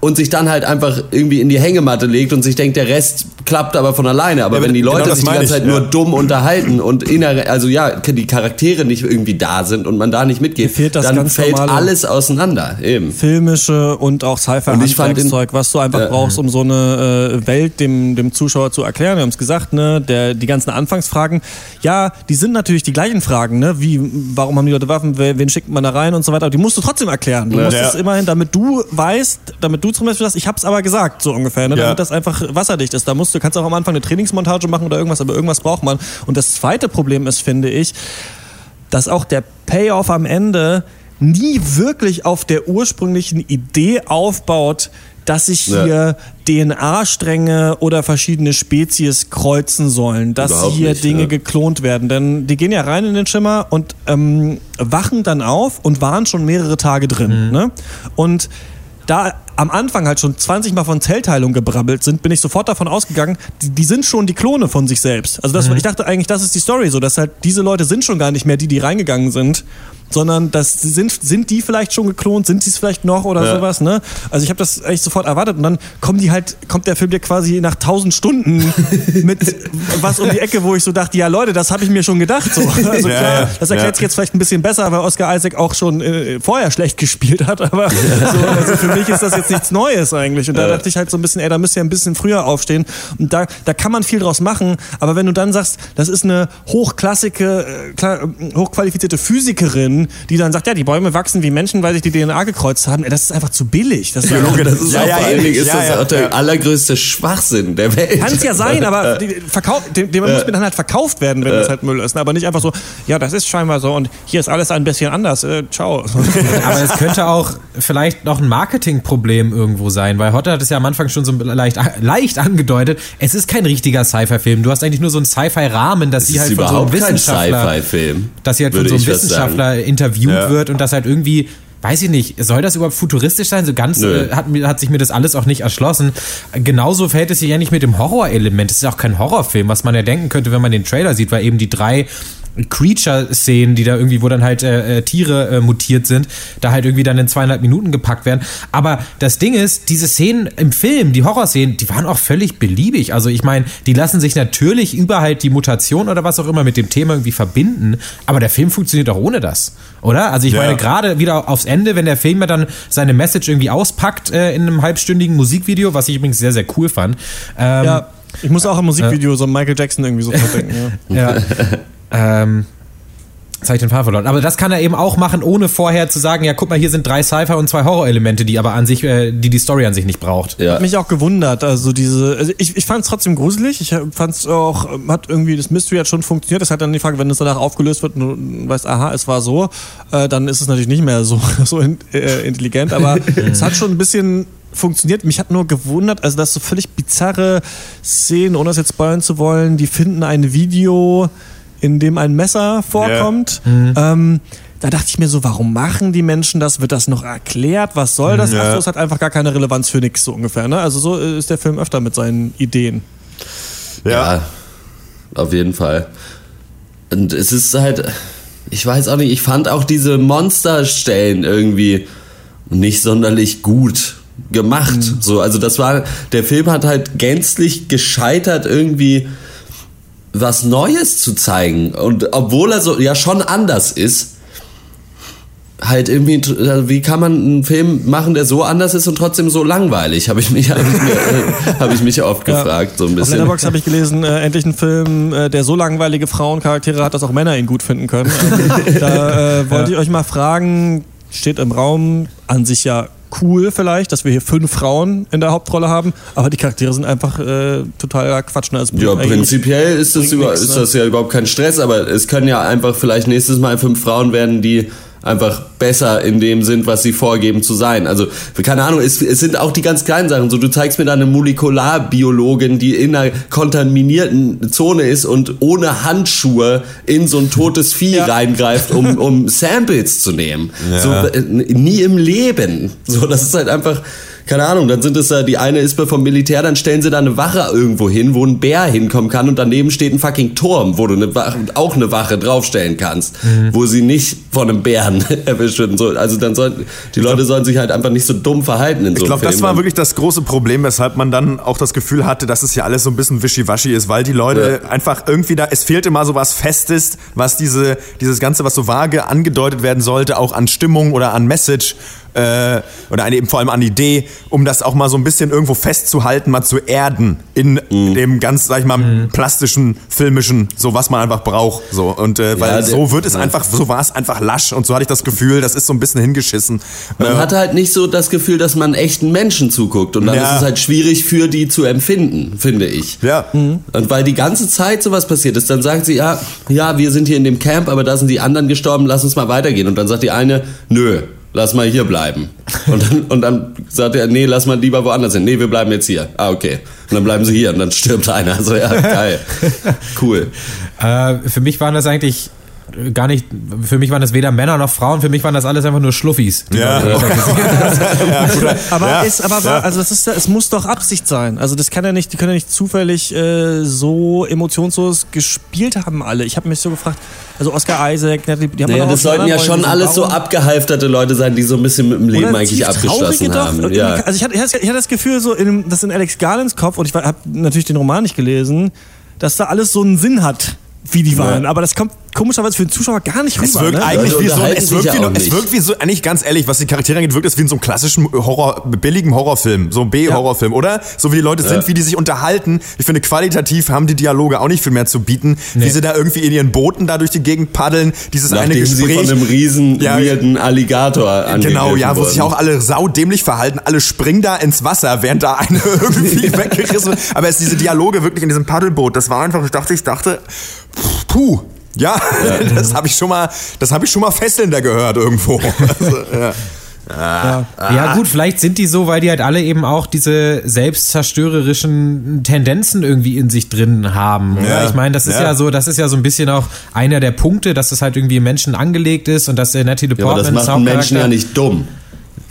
Speaker 3: und sich dann halt einfach irgendwie in die Hängematte legt und sich denkt, der Rest klappt aber von alleine. Aber ja, wenn die genau Leute genau sich die ganze ich, Zeit ja. nur dumm unterhalten und innere, also ja, die Charaktere nicht irgendwie da sind und man da nicht mitgeht, dann fällt alles auseinander. Eben.
Speaker 1: Filmische und auch Sci-Fi-Handwerkszeug, was du einfach äh, brauchst, um so eine äh, Welt dem, dem Zuschauer zu erklären. Wir haben es gesagt, ne, der, die ganzen Anfangsfragen, ja, die sind natürlich die gleichen Fragen, ne, wie, warum haben die Leute Waffen, wen schickt man da rein und so weiter, aber die musst du trotzdem erklären. Du ja, musst es immerhin, damit du weißt, damit du zum Beispiel sagst, ich hab's aber gesagt, so ungefähr, ne, damit das einfach wasserdicht ist. Da musst du, kannst auch am Anfang eine Trainingsmontage machen oder irgendwas, aber irgendwas braucht man. Und das zweite Problem ist, finde ich, dass auch der Payoff am Ende nie wirklich auf der ursprünglichen Idee aufbaut, dass sich hier ja. DNA-Stränge oder verschiedene Spezies kreuzen sollen, dass Überhaupt hier nicht, Dinge ja. geklont werden. Denn die gehen ja rein in den Schimmer und ähm, wachen dann auf und waren schon mehrere Tage drin. Mhm. Ne? Und da am Anfang halt schon 20 Mal von Zellteilung gebrabbelt sind, bin ich sofort davon ausgegangen, die, die sind schon die Klone von sich selbst. Also das, mhm. ich dachte eigentlich, das ist die Story, so dass halt diese Leute sind schon gar nicht mehr die, die reingegangen sind sondern das sind, sind die vielleicht schon geklont, sind sie es vielleicht noch oder ja. sowas, ne? Also ich habe das echt sofort erwartet und dann kommen die halt, kommt der Film dir quasi nach tausend Stunden mit was um die Ecke, wo ich so dachte, ja Leute, das habe ich mir schon gedacht. So. Also ja, klar, das erklärt sich jetzt vielleicht ein bisschen besser, weil Oscar Isaac auch schon äh, vorher schlecht gespielt hat, aber so, also für mich ist das jetzt nichts Neues eigentlich. Und da dachte ich halt so ein bisschen, ey, da müsst ihr ein bisschen früher aufstehen. Und da, da kann man viel draus machen, aber wenn du dann sagst, das ist eine hochklassige, äh, hochqualifizierte Physikerin, die dann sagt, ja, die Bäume wachsen wie Menschen, weil sich die DNA gekreuzt haben, ey, das ist einfach zu billig. Das
Speaker 3: Biologe, das ist ja, ja, vor allen Dingen ist ja, das ja, auch der allergrößte Schwachsinn der Welt.
Speaker 1: Kann es ja sein, aber die, verkauf, dem, dem muss mir dann halt verkauft werden, wenn das halt Müll ist. Aber nicht einfach so, ja, das ist scheinbar so und hier ist alles ein bisschen anders. Äh, ciao.
Speaker 2: Aber es könnte auch vielleicht noch ein Marketingproblem irgendwo sein, weil Hotte hat es ja am Anfang schon so leicht, leicht angedeutet. Es ist kein richtiger Sci-Fi-Film. Du hast eigentlich nur so einen Sci-Fi-Rahmen, dass sie halt von so einem Wissenschaftler, dass sie halt von so einem Wissenschaftler interviewt ja. wird und das halt irgendwie weiß ich nicht, soll das überhaupt futuristisch sein? So ganz äh, hat, hat sich mir das alles auch nicht erschlossen. Genauso verhält es sich ja nicht mit dem Horrorelement. Es ist auch kein Horrorfilm, was man ja denken könnte, wenn man den Trailer sieht, weil eben die drei Creature-Szenen, die da irgendwie, wo dann halt äh, äh, Tiere äh, mutiert sind, da halt irgendwie dann in zweieinhalb Minuten gepackt werden. Aber das Ding ist, diese Szenen im Film, die Horrorszenen, die waren auch völlig beliebig. Also ich meine, die lassen sich natürlich über halt die Mutation oder was auch immer mit dem Thema irgendwie verbinden, aber der Film funktioniert auch ohne das, oder? Also ich ja. meine, gerade wieder aufs Ende, wenn der Film ja dann seine Message irgendwie auspackt äh, in einem halbstündigen Musikvideo, was ich übrigens sehr, sehr cool fand.
Speaker 1: Ähm, ja. Ich muss auch im Musikvideo äh, so Michael Jackson irgendwie so denken.
Speaker 2: Ja. ja. Ähm, Jetzt habe ich den Faden verloren. Aber das kann er eben auch machen, ohne vorher zu sagen, ja, guck mal, hier sind drei Sci-Fi und zwei Horror-Elemente, die aber an sich, äh, die die Story an sich nicht braucht.
Speaker 1: Ja. Hat mich auch gewundert. Also diese, also ich, ich fand es trotzdem gruselig. Ich fand es auch, hat irgendwie, das Mystery hat schon funktioniert. Das hat dann die Frage, wenn es danach aufgelöst wird und du weißt, aha, es war so, äh, dann ist es natürlich nicht mehr so, so in, äh, intelligent. Aber es hat schon ein bisschen funktioniert. Mich hat nur gewundert, also das so völlig bizarre Szenen, ohne das jetzt spoilern zu wollen, die finden ein Video, in dem ein Messer vorkommt. Ja. Mhm. Ähm, da dachte ich mir so, warum machen die Menschen das? Wird das noch erklärt? Was soll das? Ja. Achso, es hat einfach gar keine Relevanz für nichts so ungefähr. Ne? Also so ist der Film öfter mit seinen Ideen.
Speaker 3: Ja, ja, auf jeden Fall. Und es ist halt, ich weiß auch nicht, ich fand auch diese Monsterstellen irgendwie nicht sonderlich gut gemacht. Mhm. So, also das war, der Film hat halt gänzlich gescheitert irgendwie was Neues zu zeigen. Und obwohl er so ja schon anders ist, halt irgendwie, also wie kann man einen Film machen, der so anders ist und trotzdem so langweilig? Habe ich mich, hab ich, mir, äh, hab ich mich oft ja. gefragt, so ein bisschen. Auf
Speaker 1: Letterboxd habe ich gelesen, äh, endlich ein Film, äh, der so langweilige Frauencharaktere hat, dass auch Männer ihn gut finden können. Da äh, wollte ja. ich euch mal fragen, steht im Raum, an sich ja cool vielleicht, dass wir hier fünf Frauen in der Hauptrolle haben, aber die Charaktere sind einfach äh, total Quatsch. Ne?
Speaker 3: Ja, prinzipiell ist das, über, nix, ist das ja überhaupt kein Stress, aber es können ja einfach vielleicht nächstes Mal fünf Frauen werden, die einfach besser in dem sind, was sie vorgeben zu sein. Also, keine Ahnung, es, es sind auch die ganz kleinen Sachen. So, du zeigst mir da eine Molekularbiologin, die in einer kontaminierten Zone ist und ohne Handschuhe in so ein totes Vieh ja. reingreift, um, um Samples zu nehmen. Ja. So, äh, nie im Leben. So, das ist halt einfach, keine Ahnung, dann sind es da, die eine ist vom Militär, dann stellen sie da eine Wache irgendwo hin, wo ein Bär hinkommen kann und daneben steht ein fucking Turm, wo du eine Wache, auch eine Wache draufstellen kannst, mhm. wo sie nicht von einem Bären erwischt werden. So, also dann sollten, die Leute sollen sich halt einfach nicht so dumm verhalten in so
Speaker 4: Ich glaube, das war wirklich das große Problem, weshalb man dann auch das Gefühl hatte, dass es ja alles so ein bisschen wischiwaschi ist, weil die Leute ja. einfach irgendwie da, es fehlte mal so was Festes, was diese, dieses Ganze, was so vage angedeutet werden sollte, auch an Stimmung oder an Message äh, oder eine, eben vor allem an Idee, um das auch mal so ein bisschen irgendwo festzuhalten, mal zu erden in mhm. dem ganz, sag ich mal, mhm. plastischen, filmischen, so was man einfach braucht. So. Und äh, weil ja, so wird es ja. einfach, so war es einfach lasch und so hatte ich das Gefühl, das ist so ein bisschen hingeschissen.
Speaker 3: Man äh, hatte halt nicht so das Gefühl, dass man echten Menschen zuguckt und dann ja. ist es halt schwierig für die zu empfinden, finde ich.
Speaker 4: Ja.
Speaker 3: Mhm. Und weil die ganze Zeit sowas passiert ist, dann sagt sie, ja, ja, wir sind hier in dem Camp, aber da sind die anderen gestorben, lass uns mal weitergehen. Und dann sagt die eine, nö, lass mal hier bleiben. Und dann, und dann sagt er, nee, lass mal lieber woanders hin. Nee, wir bleiben jetzt hier. Ah, okay. Und dann bleiben sie hier und dann stirbt einer. Also ja, geil. Cool.
Speaker 2: Äh, für mich waren das eigentlich gar nicht, für mich waren das weder Männer noch Frauen, für mich waren das alles einfach nur Schluffis.
Speaker 1: Ja. ja aber ja. ist, aber war, also das ist, es muss doch Absicht sein. Also das kann ja nicht, die können ja nicht zufällig äh, so emotionslos gespielt haben alle. Ich habe mich so gefragt, also Oscar Isaac, die
Speaker 3: haben naja, das sollten ja schon alles so abgehalfterte Leute sein, die so ein bisschen mit dem Leben Oder eigentlich abgeschlossen haben.
Speaker 1: Ja. Also ich hatte, ich hatte das Gefühl, so in, das in Alex Garlands Kopf, und ich habe natürlich den Roman nicht gelesen, dass da alles so einen Sinn hat wie die waren. Ja. Aber das kommt komischerweise für den Zuschauer gar nicht rüber.
Speaker 4: Es wirkt
Speaker 1: ne?
Speaker 4: eigentlich wie so, es wirkt wie, es wirkt wie so, eigentlich ganz ehrlich, was die Charaktere angeht, wirkt es wie in so einem klassischen Horror, billigen Horrorfilm, so ein B-Horrorfilm, ja. oder? So wie die Leute sind, wie die sich unterhalten. Ich finde, qualitativ haben die Dialoge auch nicht viel mehr zu bieten. Nee. Wie sie da irgendwie in ihren Booten da durch die Gegend paddeln, dieses Nachdem eine Gespräch.
Speaker 3: Sie von einem riesen, ja, weirden Alligator
Speaker 4: Genau, ja, wo sich auch alle saudämlich verhalten. Alle springen da ins Wasser, während da eine irgendwie weggerissen wird. Aber es diese Dialoge wirklich in diesem Paddelboot, das war einfach, ich dachte, ich dachte, puh, ja, ja. das habe ich schon mal, das habe ich schon mal fesselnder gehört irgendwo. Also, ja.
Speaker 2: Ja. ja. gut, vielleicht sind die so, weil die halt alle eben auch diese selbstzerstörerischen Tendenzen irgendwie in sich drin haben. Ja. Ich meine, das ist ja. ja. so, das ist ja so ein bisschen auch einer der Punkte, dass es halt irgendwie im Menschen angelegt ist und dass der Natalie Portman
Speaker 3: ja, aber das macht Menschen ja nicht dumm.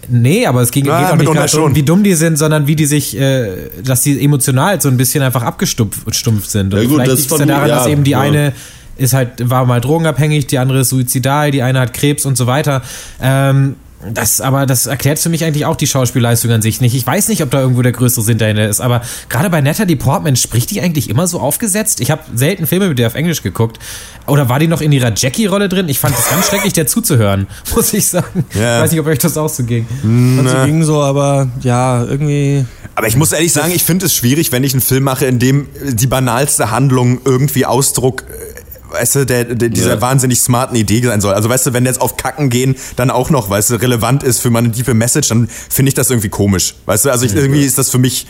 Speaker 2: Nee, aber es ging, ja, geht auch nicht gerade um, wie dumm die sind, sondern wie die sich, äh, dass die emotional so ein bisschen einfach abgestumpft sind. Und ja, gut, vielleicht liegt es ja daran, ja, dass eben die ja. eine ist halt, war mal drogenabhängig, die andere ist suizidal, die eine hat Krebs und so weiter. Ähm, das, aber das erklärt für mich eigentlich auch die Schauspielleistung an sich nicht. Ich weiß nicht, ob da irgendwo der größere Sinn dahinter ist, aber gerade bei Natalie Portman spricht die eigentlich immer so aufgesetzt. Ich habe selten Filme mit der auf Englisch geguckt. Oder war die noch in ihrer Jackie-Rolle drin? Ich fand es ganz schrecklich, der zuzuhören, muss ich sagen. Ja. Ich weiß nicht, ob euch das auch so ging.
Speaker 1: Na. So ging so, aber ja, irgendwie.
Speaker 4: Aber ich muss ehrlich sagen, ich finde es schwierig, wenn ich einen Film mache, in dem die banalste Handlung irgendwie Ausdruck äh, weißt du, der, der dieser ja. wahnsinnig smarten Idee sein soll. Also weißt du, wenn jetzt auf Kacken gehen dann auch noch, weißt du, relevant ist für meine tiefe Message, dann finde ich das irgendwie komisch. Weißt du, also ich, irgendwie ist das für mich,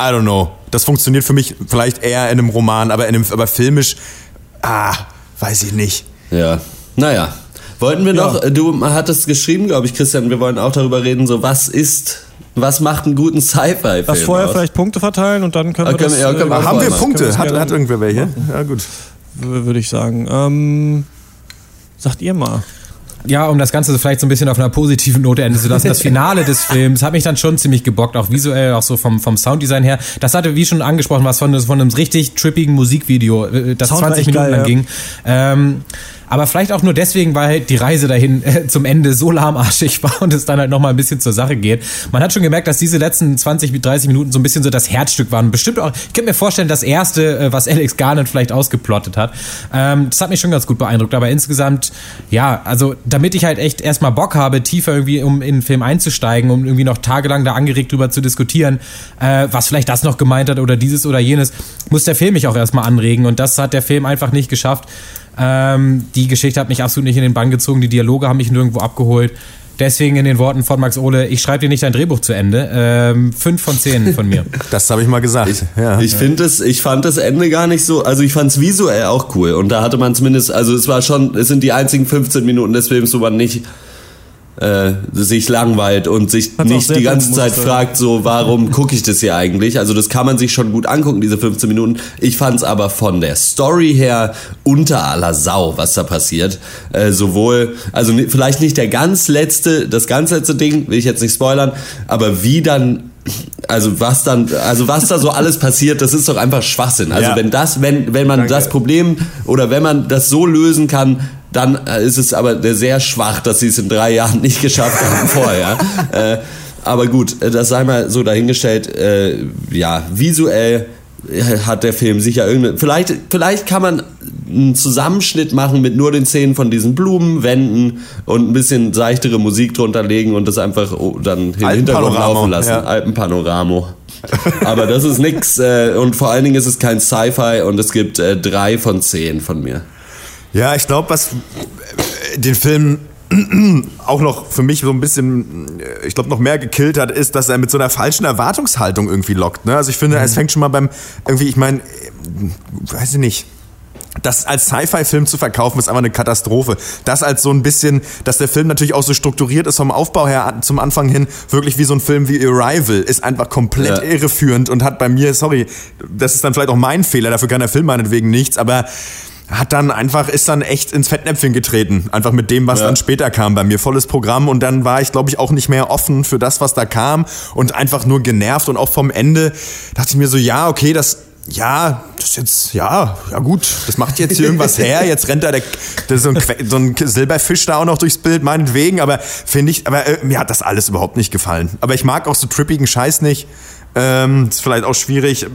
Speaker 4: I don't know, das funktioniert für mich vielleicht eher in einem Roman, aber in einem, aber filmisch, ah, weiß ich nicht.
Speaker 3: Ja, naja. Wollten wir ja. noch, du hattest geschrieben, glaube ich, Christian, wir wollen auch darüber reden, so was ist was macht einen guten Sci-Fi-Film?
Speaker 1: Lass vorher aus? vielleicht Punkte verteilen und dann können wir, können das,
Speaker 4: ja, können wir äh, Haben wir Punkte? Hat, hat irgendwer welche? Ja, gut
Speaker 1: würde ich sagen. Ähm, sagt ihr mal.
Speaker 2: Ja, um das Ganze vielleicht so ein bisschen auf einer positiven Note enden zu lassen. Das Finale des Films hat mich dann schon ziemlich gebockt, auch visuell, auch so vom, vom Sounddesign her. Das hatte, wie schon angesprochen, was von, von einem richtig trippigen Musikvideo, äh, das Sound 20 Minuten lang ja. ging. Ähm, aber vielleicht auch nur deswegen, weil die Reise dahin äh, zum Ende so lahmarschig war und es dann halt nochmal ein bisschen zur Sache geht. Man hat schon gemerkt, dass diese letzten 20 bis 30 Minuten so ein bisschen so das Herzstück waren. Bestimmt auch, ich könnte mir vorstellen, das erste, äh, was Alex Garland vielleicht ausgeplottet hat. Ähm, das hat mich schon ganz gut beeindruckt. Aber insgesamt, ja, also damit ich halt echt erstmal Bock habe, tiefer irgendwie um in den Film einzusteigen, um irgendwie noch tagelang da angeregt drüber zu diskutieren, äh, was vielleicht das noch gemeint hat oder dieses oder jenes, muss der Film mich auch erstmal anregen. Und das hat der Film einfach nicht geschafft. Ähm, die Geschichte hat mich absolut nicht in den Bann gezogen, die Dialoge haben mich nirgendwo abgeholt. Deswegen in den Worten von Max Ole, ich schreibe dir nicht dein Drehbuch zu Ende. Ähm, fünf von zehn von mir.
Speaker 4: Das habe ich mal gesagt.
Speaker 3: Ich, ja. ich finde es, ich fand das Ende gar nicht so, also ich fand es visuell auch cool. Und da hatte man zumindest, also es war schon, es sind die einzigen 15 Minuten des Films, wo man nicht äh, sich langweilt und sich Hat's nicht die ganze Zeit fragt, so warum gucke ich das hier eigentlich? Also das kann man sich schon gut angucken, diese 15 Minuten. Ich fand es aber von der Story her unter aller Sau, was da passiert. Äh, sowohl, also vielleicht nicht der ganz letzte, das ganz letzte Ding, will ich jetzt nicht spoilern, aber wie dann also was dann, also was da so alles passiert, das ist doch einfach Schwachsinn. Also ja. wenn das, wenn, wenn man Danke. das Problem oder wenn man das so lösen kann, dann ist es aber sehr schwach, dass sie es in drei Jahren nicht geschafft haben vorher. äh, aber gut, das sei mal so dahingestellt. Äh, ja, visuell hat der Film sicher irgendeine. Vielleicht, vielleicht kann man einen Zusammenschnitt machen mit nur den Szenen von diesen Blumenwänden und ein bisschen seichtere Musik drunter legen und das einfach oh, dann im Hintergrund laufen lassen. Ja. Alpenpanoramo. Aber das ist nix äh, und vor allen Dingen ist es kein Sci-Fi und es gibt äh, drei von zehn von mir.
Speaker 4: Ja, ich glaube, was den Film auch noch für mich so ein bisschen, äh, ich glaube, noch mehr gekillt hat, ist, dass er mit so einer falschen Erwartungshaltung irgendwie lockt. Ne? Also ich finde, mhm. es fängt schon mal beim, irgendwie, ich meine, äh, weiß ich nicht, das als Sci-Fi-Film zu verkaufen, ist einfach eine Katastrophe. Das als so ein bisschen, dass der Film natürlich auch so strukturiert ist vom Aufbau her zum Anfang hin, wirklich wie so ein Film wie Arrival, ist einfach komplett ja. irreführend und hat bei mir, sorry, das ist dann vielleicht auch mein Fehler, dafür kann der Film meinetwegen nichts, aber hat dann einfach, ist dann echt ins Fettnäpfchen getreten. Einfach mit dem, was ja. dann später kam. Bei mir volles Programm und dann war ich, glaube ich, auch nicht mehr offen für das, was da kam und einfach nur genervt und auch vom Ende dachte ich mir so, ja, okay, das ja, das ist jetzt, ja, ja gut, das macht jetzt hier irgendwas her, jetzt rennt da der, der so, ein, so, ein, Silberfisch da auch noch durchs Bild, meinetwegen, aber finde ich, aber äh, mir hat das alles überhaupt nicht gefallen. Aber ich mag auch so trippigen Scheiß nicht. Ähm, ist vielleicht auch schwierig, äh,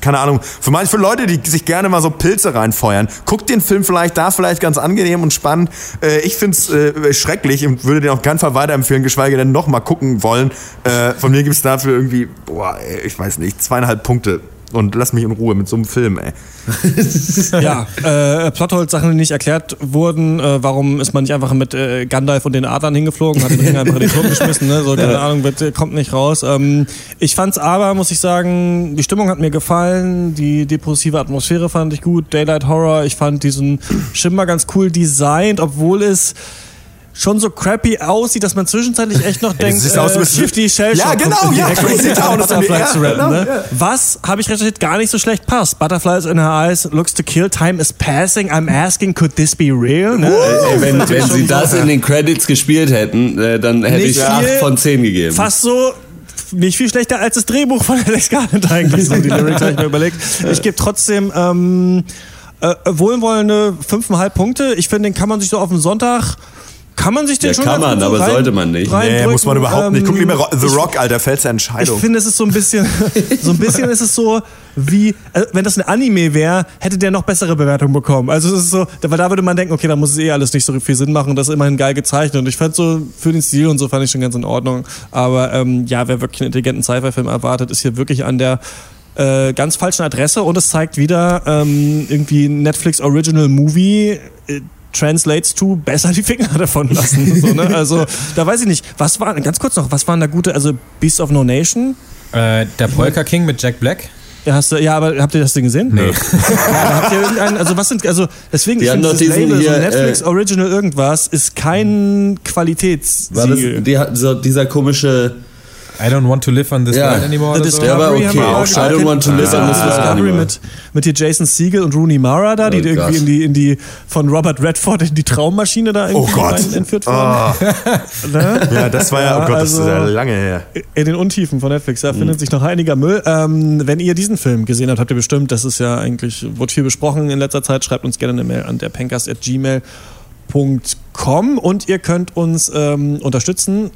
Speaker 4: keine Ahnung. Für manche für Leute, die sich gerne mal so Pilze reinfeuern, guckt den Film vielleicht da vielleicht ganz angenehm und spannend. Äh, ich find's äh, schrecklich und würde den auf keinen Fall weiterempfehlen, geschweige denn nochmal gucken wollen. Äh, von mir gibt's dafür irgendwie, boah, ich weiß nicht, zweieinhalb Punkte. Und lass mich in Ruhe mit so einem Film, ey.
Speaker 1: ja, äh, Plotholz-Sachen, die nicht erklärt wurden. Äh, warum ist man nicht einfach mit äh, Gandalf und den Adlern hingeflogen, hat den Ring einfach in den Turm geschmissen, ne? So, keine ja. Ahnung, wird, kommt nicht raus. Ähm, ich fand's aber, muss ich sagen, die Stimmung hat mir gefallen, die depressive Atmosphäre fand ich gut, Daylight Horror, ich fand diesen Schimmer ganz cool designt, obwohl es schon so crappy aussieht, dass man zwischenzeitlich echt noch denkt,
Speaker 4: ja, äh,
Speaker 1: Shifty Shell
Speaker 4: Ja, genau, ja, Crazy Town ist
Speaker 1: Butterfly zu rappen, genau, ne? Was, habe ich recherchiert, gar nicht so schlecht passt. Butterflies in her eyes, looks to kill, time is passing, I'm asking, could this be real? Ne?
Speaker 3: Ey, wenn, wenn sie das in den Credits gespielt hätten, äh, dann hätte nicht ich 8 von 10 gegeben.
Speaker 1: Fast so nicht viel schlechter als das Drehbuch von Alex Garland eigentlich. die Lyrics habe ich mir überlegt. Ich gebe trotzdem ähm, äh, wohlwollende 5,5 Punkte. Ich finde, den kann man sich so auf den Sonntag kann man sich den
Speaker 3: ja,
Speaker 1: schon
Speaker 3: kann man, aber rein, sollte man nicht.
Speaker 4: Nee, muss man überhaupt nicht. Guck ähm, lieber The Rock, Alter, fällst der Entscheidung.
Speaker 1: Ich finde, es ist so ein bisschen, so ein bisschen ist es so, wie, äh, wenn das ein Anime wäre, hätte der noch bessere Bewertungen bekommen. Also es ist so, weil da würde man denken, okay, da muss es eh alles nicht so viel Sinn machen, das ist immerhin geil gezeichnet. Und ich fand so, für den Stil und so fand ich schon ganz in Ordnung. Aber ähm, ja, wer wirklich einen intelligenten Sci-Fi-Film erwartet, ist hier wirklich an der äh, ganz falschen Adresse und es zeigt wieder ähm, irgendwie Netflix Original Movie. Äh, translates to besser die Finger davon lassen. so, ne? Also da weiß ich nicht, was war, ganz kurz noch, was waren da gute, also Beast of No Nation?
Speaker 2: Äh, der Polka King mit Jack Black.
Speaker 1: Ja, hast du, ja, aber habt ihr das Ding gesehen?
Speaker 2: Nee.
Speaker 1: ja, habt ihr irgendeinen, also was sind, also deswegen,
Speaker 3: ich finde
Speaker 1: das Label, hier, so Netflix äh, Original irgendwas, ist kein Qualitätssiegel. War
Speaker 3: das die, dieser komische
Speaker 2: I don't want to live on this ja. world anymore.
Speaker 1: The Discovery
Speaker 3: okay. auch I don't want to live on this
Speaker 1: world anymore. Mit, mit hier Jason Siegel und Rooney Mara da, die oh irgendwie in die, in die von Robert Redford in die Traummaschine da irgendwie
Speaker 4: oh rein
Speaker 1: entführt wurden.
Speaker 4: Oh. ne? Ja, das war ja, oh Gott, das ist ja also lange her.
Speaker 1: In den Untiefen von Netflix, da mhm. findet sich noch einiger Müll. Ähm, wenn ihr diesen Film gesehen habt, habt ihr bestimmt, das ist ja eigentlich, wurde viel besprochen in letzter Zeit, schreibt uns gerne eine Mail an der www.ftf.com und ihr könnt uns ähm, unterstützen.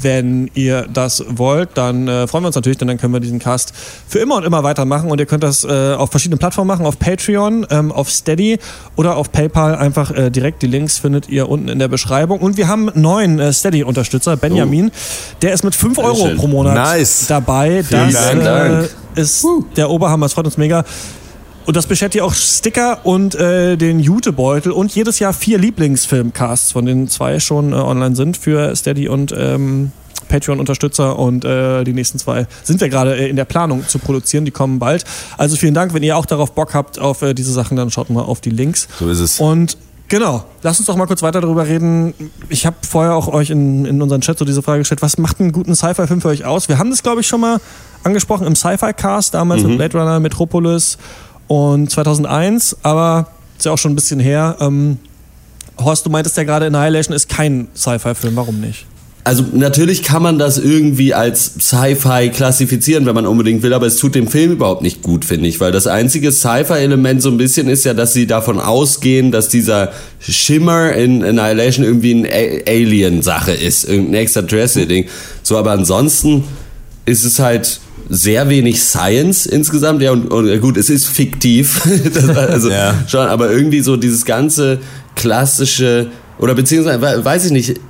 Speaker 1: Wenn ihr das wollt, dann äh, freuen wir uns natürlich, denn dann können wir diesen Cast für immer und immer weitermachen und ihr könnt das äh, auf verschiedenen Plattformen machen, auf Patreon, ähm, auf Steady oder auf PayPal. Einfach äh, direkt die Links findet ihr unten in der Beschreibung. Und wir haben einen neuen äh, Steady-Unterstützer, Benjamin. Oh. Der ist mit 5 Euro pro Monat
Speaker 4: nice.
Speaker 1: dabei.
Speaker 3: Vielen das Dank.
Speaker 1: Äh, ist der Oberhammer, es freut uns mega. Und das beschert auch Sticker und äh, den Jutebeutel und jedes Jahr vier Lieblingsfilmcasts, von denen zwei schon äh, online sind für Steady und ähm, Patreon-Unterstützer und äh, die nächsten zwei sind wir gerade äh, in der Planung zu produzieren, die kommen bald. Also vielen Dank, wenn ihr auch darauf Bock habt auf äh, diese Sachen, dann schaut mal auf die Links.
Speaker 4: So ist es.
Speaker 1: Und Genau. Lass uns doch mal kurz weiter darüber reden. Ich habe vorher auch euch in, in unseren Chat so diese Frage gestellt, was macht einen guten Sci-Fi-Film für euch aus? Wir haben das, glaube ich, schon mal angesprochen im Sci-Fi-Cast, damals mhm. mit Blade Runner, Metropolis und 2001, aber ist ja auch schon ein bisschen her. Ähm, Horst, du meintest ja gerade, Annihilation ist kein Sci-Fi-Film. Warum nicht?
Speaker 3: Also natürlich kann man das irgendwie als Sci-Fi klassifizieren, wenn man unbedingt will, aber es tut dem Film überhaupt nicht gut, finde ich, weil das einzige Sci-Fi-Element so ein bisschen ist ja, dass sie davon ausgehen, dass dieser Schimmer in Annihilation irgendwie eine Alien-Sache ist, irgendein Extraterrestrial-Ding. So, aber ansonsten ist es halt sehr wenig Science insgesamt. Ja, und, und gut, es ist fiktiv. also ja. schon, aber irgendwie so dieses ganze klassische, oder beziehungsweise, weiß ich nicht,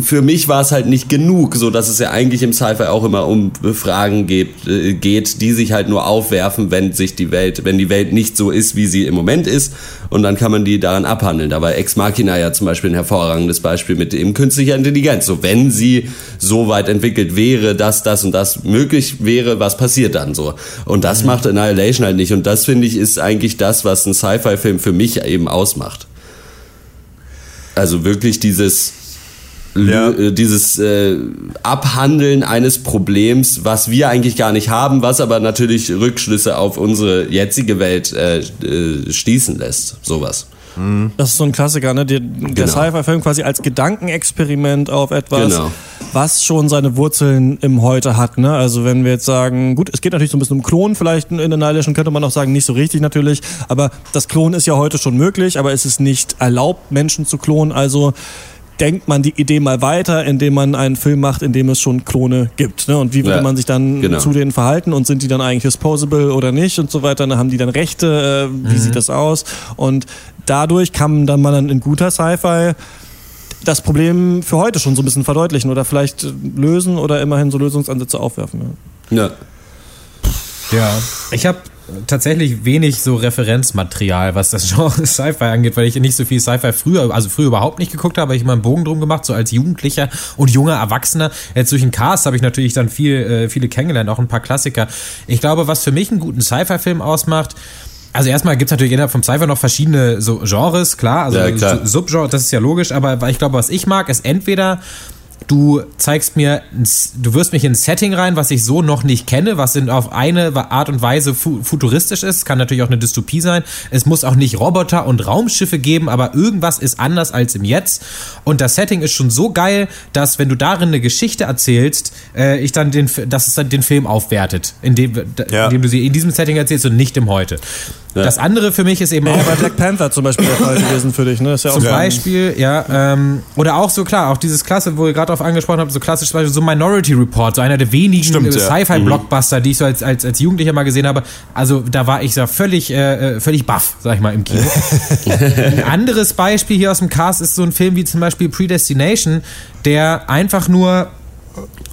Speaker 3: für mich war es halt nicht genug, so dass es ja eigentlich im Sci-Fi auch immer um Fragen geht, äh, geht, die sich halt nur aufwerfen, wenn sich die Welt, wenn die Welt nicht so ist, wie sie im Moment ist, und dann kann man die daran abhandeln. Da war Ex Machina ja zum Beispiel ein hervorragendes Beispiel mit dem künstlicher Intelligenz. So, wenn sie so weit entwickelt wäre, dass das und das möglich wäre, was passiert dann so? Und das mhm. macht Annihilation halt nicht. Und das finde ich ist eigentlich das, was ein Sci-Fi-Film für mich eben ausmacht. Also wirklich dieses ja. Äh, dieses äh, Abhandeln eines Problems, was wir eigentlich gar nicht haben, was aber natürlich Rückschlüsse auf unsere jetzige Welt äh, äh, schließen lässt. Sowas.
Speaker 1: Mhm. Das ist so ein Klassiker, ne? Der, der genau. Sci-Fi-Film quasi als Gedankenexperiment auf etwas, genau. was schon seine Wurzeln im Heute hat. Ne? Also wenn wir jetzt sagen, gut, es geht natürlich so ein bisschen um Klonen, vielleicht in Annihilation könnte man auch sagen, nicht so richtig natürlich, aber das Klonen ist ja heute schon möglich, aber es ist nicht erlaubt, Menschen zu klonen. Also denkt man die Idee mal weiter, indem man einen Film macht, in dem es schon Klone gibt. Ne? Und wie würde ja, man sich dann genau. zu denen verhalten und sind die dann eigentlich disposable oder nicht und so weiter? Ne? Haben die dann Rechte? Äh, wie mhm. sieht das aus? Und dadurch kann dann man dann in guter Sci-Fi das Problem für heute schon so ein bisschen verdeutlichen oder vielleicht lösen oder immerhin so Lösungsansätze aufwerfen.
Speaker 2: Ja. Ja, ja. ich habe tatsächlich wenig so Referenzmaterial, was das Genre Sci-Fi angeht, weil ich nicht so viel Sci-Fi früher, also früher überhaupt nicht geguckt habe, ich immer einen Bogen drum gemacht, so als Jugendlicher und junger Erwachsener. Jetzt durch den Cast habe ich natürlich dann viel, äh, viele kennengelernt, auch ein paar Klassiker. Ich glaube, was für mich einen guten Sci-Fi-Film ausmacht, also erstmal gibt es natürlich innerhalb vom Cypher noch verschiedene so Genres, klar, also ja, Subgenre, das ist ja logisch, aber ich glaube, was ich mag, ist entweder du zeigst mir, du wirst mich in ein Setting rein, was ich so noch nicht kenne, was in, auf eine Art und Weise fu futuristisch ist. Kann natürlich auch eine Dystopie sein. Es muss auch nicht Roboter und Raumschiffe geben, aber irgendwas ist anders als im Jetzt. Und das Setting ist schon so geil, dass wenn du darin eine Geschichte erzählst, äh, ich dann den, dass es dann den Film aufwertet, indem, ja. indem du sie in diesem Setting erzählst und nicht im Heute. Ja. Das andere für mich ist eben
Speaker 1: auch. Ja, bei Black Panther zum Beispiel der Fall gewesen für dich, ne?
Speaker 2: Ist ja zum Beispiel, ja. Ähm, oder auch so klar, auch dieses Klasse, wo ihr gerade drauf angesprochen habt, so klassisch zum Beispiel so Minority Report, so einer der wenigen Sci-Fi-Blockbuster, mhm. die ich so als, als, als Jugendlicher mal gesehen habe. Also da war ich so völlig, äh, äh völlig baff, sag ich mal, im Kino. ein anderes Beispiel hier aus dem Cast ist so ein Film wie zum Beispiel Predestination, der einfach nur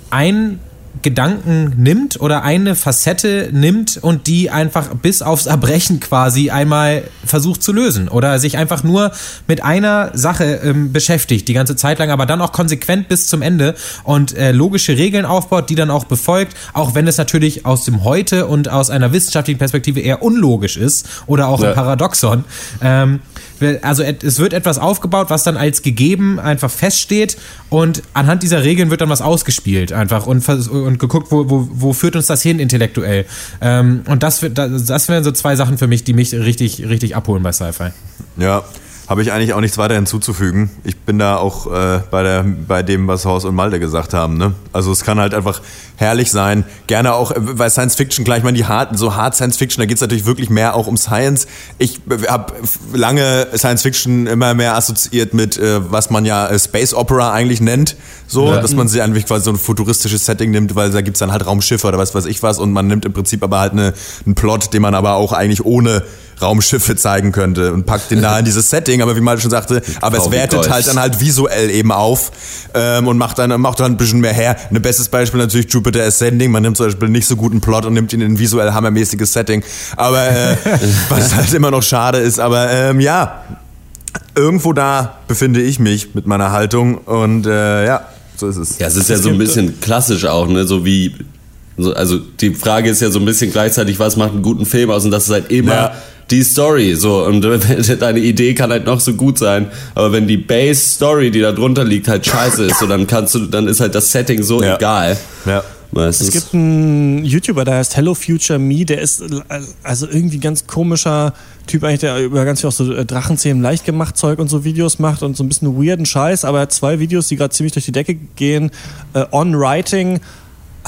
Speaker 2: ein Gedanken nimmt oder eine Facette nimmt und die einfach bis aufs Erbrechen quasi einmal versucht zu lösen oder sich einfach nur mit einer Sache ähm, beschäftigt, die ganze Zeit lang, aber dann auch konsequent bis zum Ende und äh, logische Regeln aufbaut, die dann auch befolgt, auch wenn es natürlich aus dem Heute und aus einer wissenschaftlichen Perspektive eher unlogisch ist oder auch ja. ein Paradoxon. Ähm, also es wird etwas aufgebaut, was dann als gegeben einfach feststeht und anhand dieser Regeln wird dann was ausgespielt einfach und, und geguckt, wo, wo, wo führt uns das hin intellektuell. Ähm, und das, das wären so zwei Sachen für mich, die mich richtig, richtig abholen bei Sci-Fi.
Speaker 4: Ja, habe ich eigentlich auch nichts weiter hinzuzufügen. Ich bin da auch äh, bei, der, bei dem, was Horst und Malte gesagt haben. Ne? Also es kann halt einfach herrlich sein. Gerne auch, weil äh, Science Fiction, gleich mal die harten, so hart Science Fiction, da geht es natürlich wirklich mehr auch um Science. Ich habe lange Science Fiction immer mehr assoziiert mit, äh, was man ja äh, Space Opera eigentlich nennt. So, ja. dass man sich einfach quasi so ein futuristisches Setting nimmt, weil da gibt es dann halt Raumschiffe oder was weiß ich was und man nimmt im Prinzip aber halt eine, einen Plot, den man aber auch eigentlich ohne Raumschiffe zeigen könnte und packt den da in dieses Setting, aber wie man schon sagte, aber es wertet halt dann halt visuell eben auf ähm, und macht dann, macht dann ein bisschen mehr her. Ein bestes Beispiel natürlich Jupiter Ascending, man nimmt zum Beispiel nicht so guten Plot und nimmt ihn in ein visuell hammermäßiges Setting, aber äh, was halt immer noch schade ist, aber ähm, ja, irgendwo da befinde ich mich mit meiner Haltung und äh, ja, so ist es.
Speaker 3: Ja, es ist ja so ein bisschen klassisch auch, ne? So wie also die Frage ist ja so ein bisschen gleichzeitig, was macht einen guten Film aus? Und das ist halt immer ja die Story. So, und deine Idee kann halt noch so gut sein. Aber wenn die Base Story, die da drunter liegt, halt scheiße ist, so dann kannst du, dann ist halt das Setting so ja. egal.
Speaker 1: Ja. Meistens. Es gibt einen YouTuber, der heißt Hello Future Me, der ist also irgendwie ganz komischer Typ eigentlich, der über ganz viel auch so äh, Drachenzähmen leicht gemacht Zeug und so Videos macht und so ein bisschen weirden Scheiß, aber er hat zwei Videos, die gerade ziemlich durch die Decke gehen. Uh, on Writing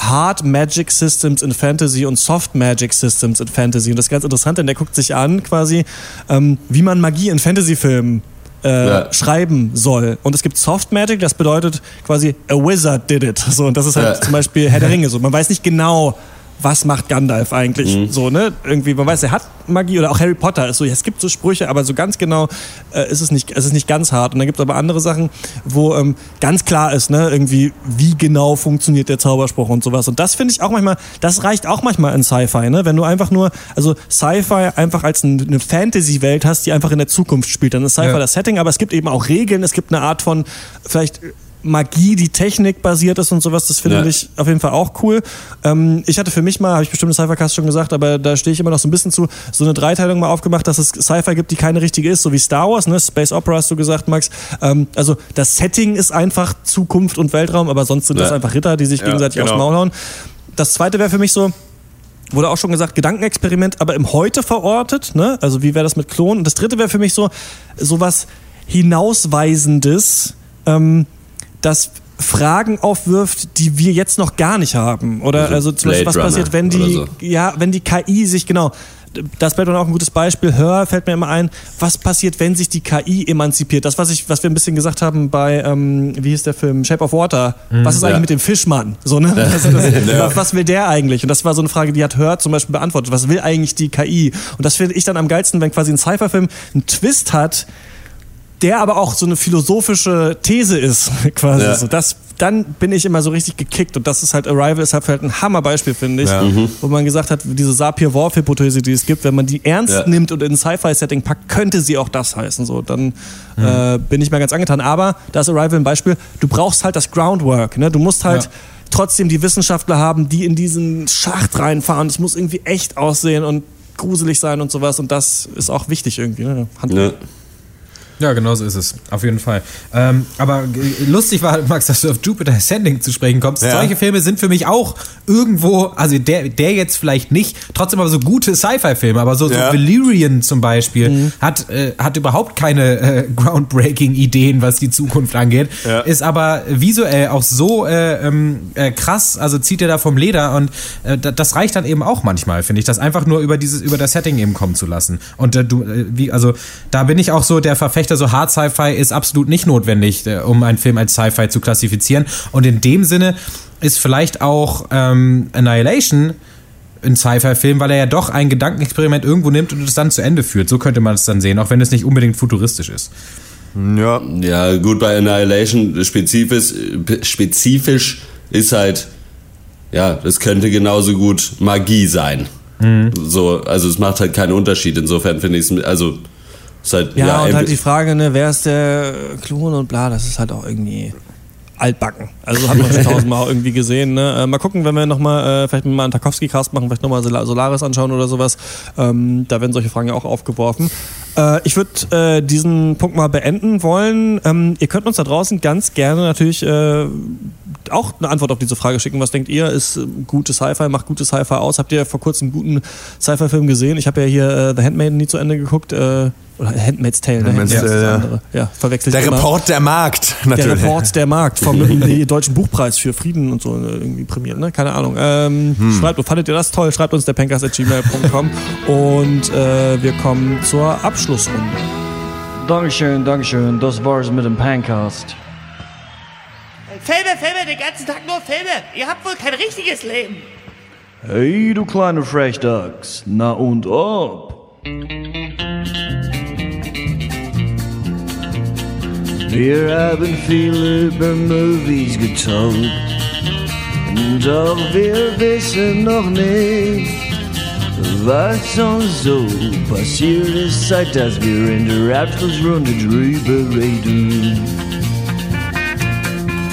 Speaker 1: Hard Magic Systems in Fantasy und Soft Magic Systems in Fantasy. Und das ist ganz interessant, denn der guckt sich an, quasi, ähm, wie man Magie in Fantasy-Filmen äh, ja. schreiben soll. Und es gibt Soft Magic, das bedeutet quasi, a wizard did it. So, und das ist halt ja. zum Beispiel Herr der Ringe. So, man weiß nicht genau, was macht Gandalf eigentlich? Mhm. So, ne? Irgendwie, man weiß, er hat Magie oder auch Harry Potter ist so, es gibt so Sprüche, aber so ganz genau äh, ist es nicht, es ist nicht ganz hart. Und dann gibt es aber andere Sachen, wo ähm, ganz klar ist, ne, irgendwie, wie genau funktioniert der Zauberspruch und sowas. Und das finde ich auch manchmal, das reicht auch manchmal in Sci-Fi, ne? Wenn du einfach nur, also Sci-Fi einfach als eine Fantasy-Welt hast, die einfach in der Zukunft spielt, dann ist Sci-Fi ja. das Setting, aber es gibt eben auch Regeln, es gibt eine Art von, vielleicht Magie, die Technik basiert ist und sowas, das finde ja. ich auf jeden Fall auch cool. Ähm, ich hatte für mich mal, habe ich bestimmt im Cyphercast schon gesagt, aber da stehe ich immer noch so ein bisschen zu, so eine Dreiteilung mal aufgemacht, dass es Sci-Fi gibt, die keine richtige ist, so wie Star Wars, ne? Space Opera hast du gesagt, Max. Ähm, also das Setting ist einfach Zukunft und Weltraum, aber sonst sind ja. das einfach Ritter, die sich gegenseitig genau. aufs Maul hauen. Das zweite wäre für mich so, wurde auch schon gesagt, Gedankenexperiment, aber im Heute verortet, ne? Also wie wäre das mit Klonen? Und das dritte wäre für mich so sowas hinausweisendes, ähm, das Fragen aufwirft, die wir jetzt noch gar nicht haben. Oder also, also zum Beispiel, was passiert, wenn die, so. ja, wenn die KI sich genau das wäre dann auch ein gutes Beispiel. Hör fällt mir immer ein, was passiert, wenn sich die KI emanzipiert? Das, was, ich, was wir ein bisschen gesagt haben bei, ähm, wie hieß der Film, Shape of Water. Mhm, was ist eigentlich mit dem Fischmann? So, ne? Das, das, ja. Was will der eigentlich? Und das war so eine Frage, die hat Hör zum Beispiel beantwortet. Was will eigentlich die KI? Und das finde ich dann am geilsten, wenn quasi ein Cypher-Film einen Twist hat, der aber auch so eine philosophische These ist, quasi. Ja. So, das, dann bin ich immer so richtig gekickt. Und das ist halt, Arrival ist halt, halt ein Hammerbeispiel, finde ich, ja. mhm. wo man gesagt hat, diese Sapir-Whorf-Hypothese, die es gibt, wenn man die ernst ja. nimmt und in ein Sci-Fi-Setting packt, könnte sie auch das heißen. So, dann mhm. äh, bin ich mal ganz angetan. Aber da ist Arrival ein Beispiel, du brauchst halt das Groundwork. Ne? Du musst halt trotzdem die Wissenschaftler haben, die in diesen Schacht reinfahren. Es muss irgendwie echt aussehen und gruselig sein und sowas. Und das ist auch wichtig irgendwie. Ne? Hand ja.
Speaker 2: Ja, genau so ist es. Auf jeden Fall. Ähm, aber lustig war, Max, dass du auf Jupiter Ascending zu sprechen kommst. Ja. Solche Filme sind für mich auch irgendwo, also der, der jetzt vielleicht nicht, trotzdem aber so gute Sci-Fi-Filme. Aber so, ja. so Valyrian zum Beispiel mhm. hat, äh, hat überhaupt keine äh, groundbreaking Ideen, was die Zukunft angeht. Ja. Ist aber visuell auch so äh, ähm, äh, krass, also zieht er da vom Leder und äh, das reicht dann eben auch manchmal, finde ich, das einfach nur über dieses, über das Setting eben kommen zu lassen. Und äh, du, wie, also da bin ich auch so der Verfechter Verfechter, so Hard Sci-Fi ist absolut nicht notwendig, äh, um einen Film als Sci-Fi zu klassifizieren. Und in dem Sinne ist vielleicht auch ähm, Annihilation ein Sci-Fi-Film, weil er ja doch ein Gedankenexperiment irgendwo nimmt und es dann zu Ende führt. So könnte man es dann sehen, auch wenn es nicht unbedingt futuristisch ist.
Speaker 3: Ja. Ja, gut, bei Annihilation spezifisch, spezifisch ist halt, ja, das könnte genauso gut Magie sein. Mhm. So, also es macht halt keinen Unterschied. Insofern finde ich es, also
Speaker 1: Halt, ja, ja, und halt die Frage, ne, wer ist der Klon und bla, das ist halt auch irgendwie altbacken. Also hat man schon tausendmal irgendwie gesehen. Ne? Äh, mal gucken, wenn wir nochmal, äh, vielleicht mal einen Tarkovsky-Cast machen, vielleicht nochmal Solaris anschauen oder sowas. Ähm, da werden solche Fragen ja auch aufgeworfen. Äh, ich würde äh, diesen Punkt mal beenden wollen. Ähm, ihr könnt uns da draußen ganz gerne natürlich äh, auch eine Antwort auf diese Frage schicken. Was denkt ihr? Ist äh, gute Sci-Fi, macht gute Sci-Fi aus? Habt ihr vor kurzem einen guten Sci-Fi-Film gesehen? Ich habe ja hier äh, The Handmaiden nie zu Ende geguckt. Oder Handmaid's Tale, ne?
Speaker 4: Handmaid's Tale, ja. ja, verwechselt Der immer. Report der Markt,
Speaker 1: natürlich. Der Report der Markt vom Deutschen Buchpreis für Frieden und so äh, irgendwie prämiert, ne? Keine Ahnung. Ähm, hm. Schreibt, fandet ihr das toll? Schreibt uns der pencast.gmail.com und äh, wir kommen zur Abschlussrunde.
Speaker 6: Dankeschön, Dankeschön. Das war's mit dem Pancast.
Speaker 7: Filme, Filme, den ganzen Tag nur Filme. Ihr habt wohl kein richtiges Leben.
Speaker 6: Hey, du kleine Frechdachs. Na und ob? Wir haben viel über Movies getalkt. Doch wir wissen noch nicht, was uns so passiert ist, seit dass wir in der Abschlussrunde drüber reden.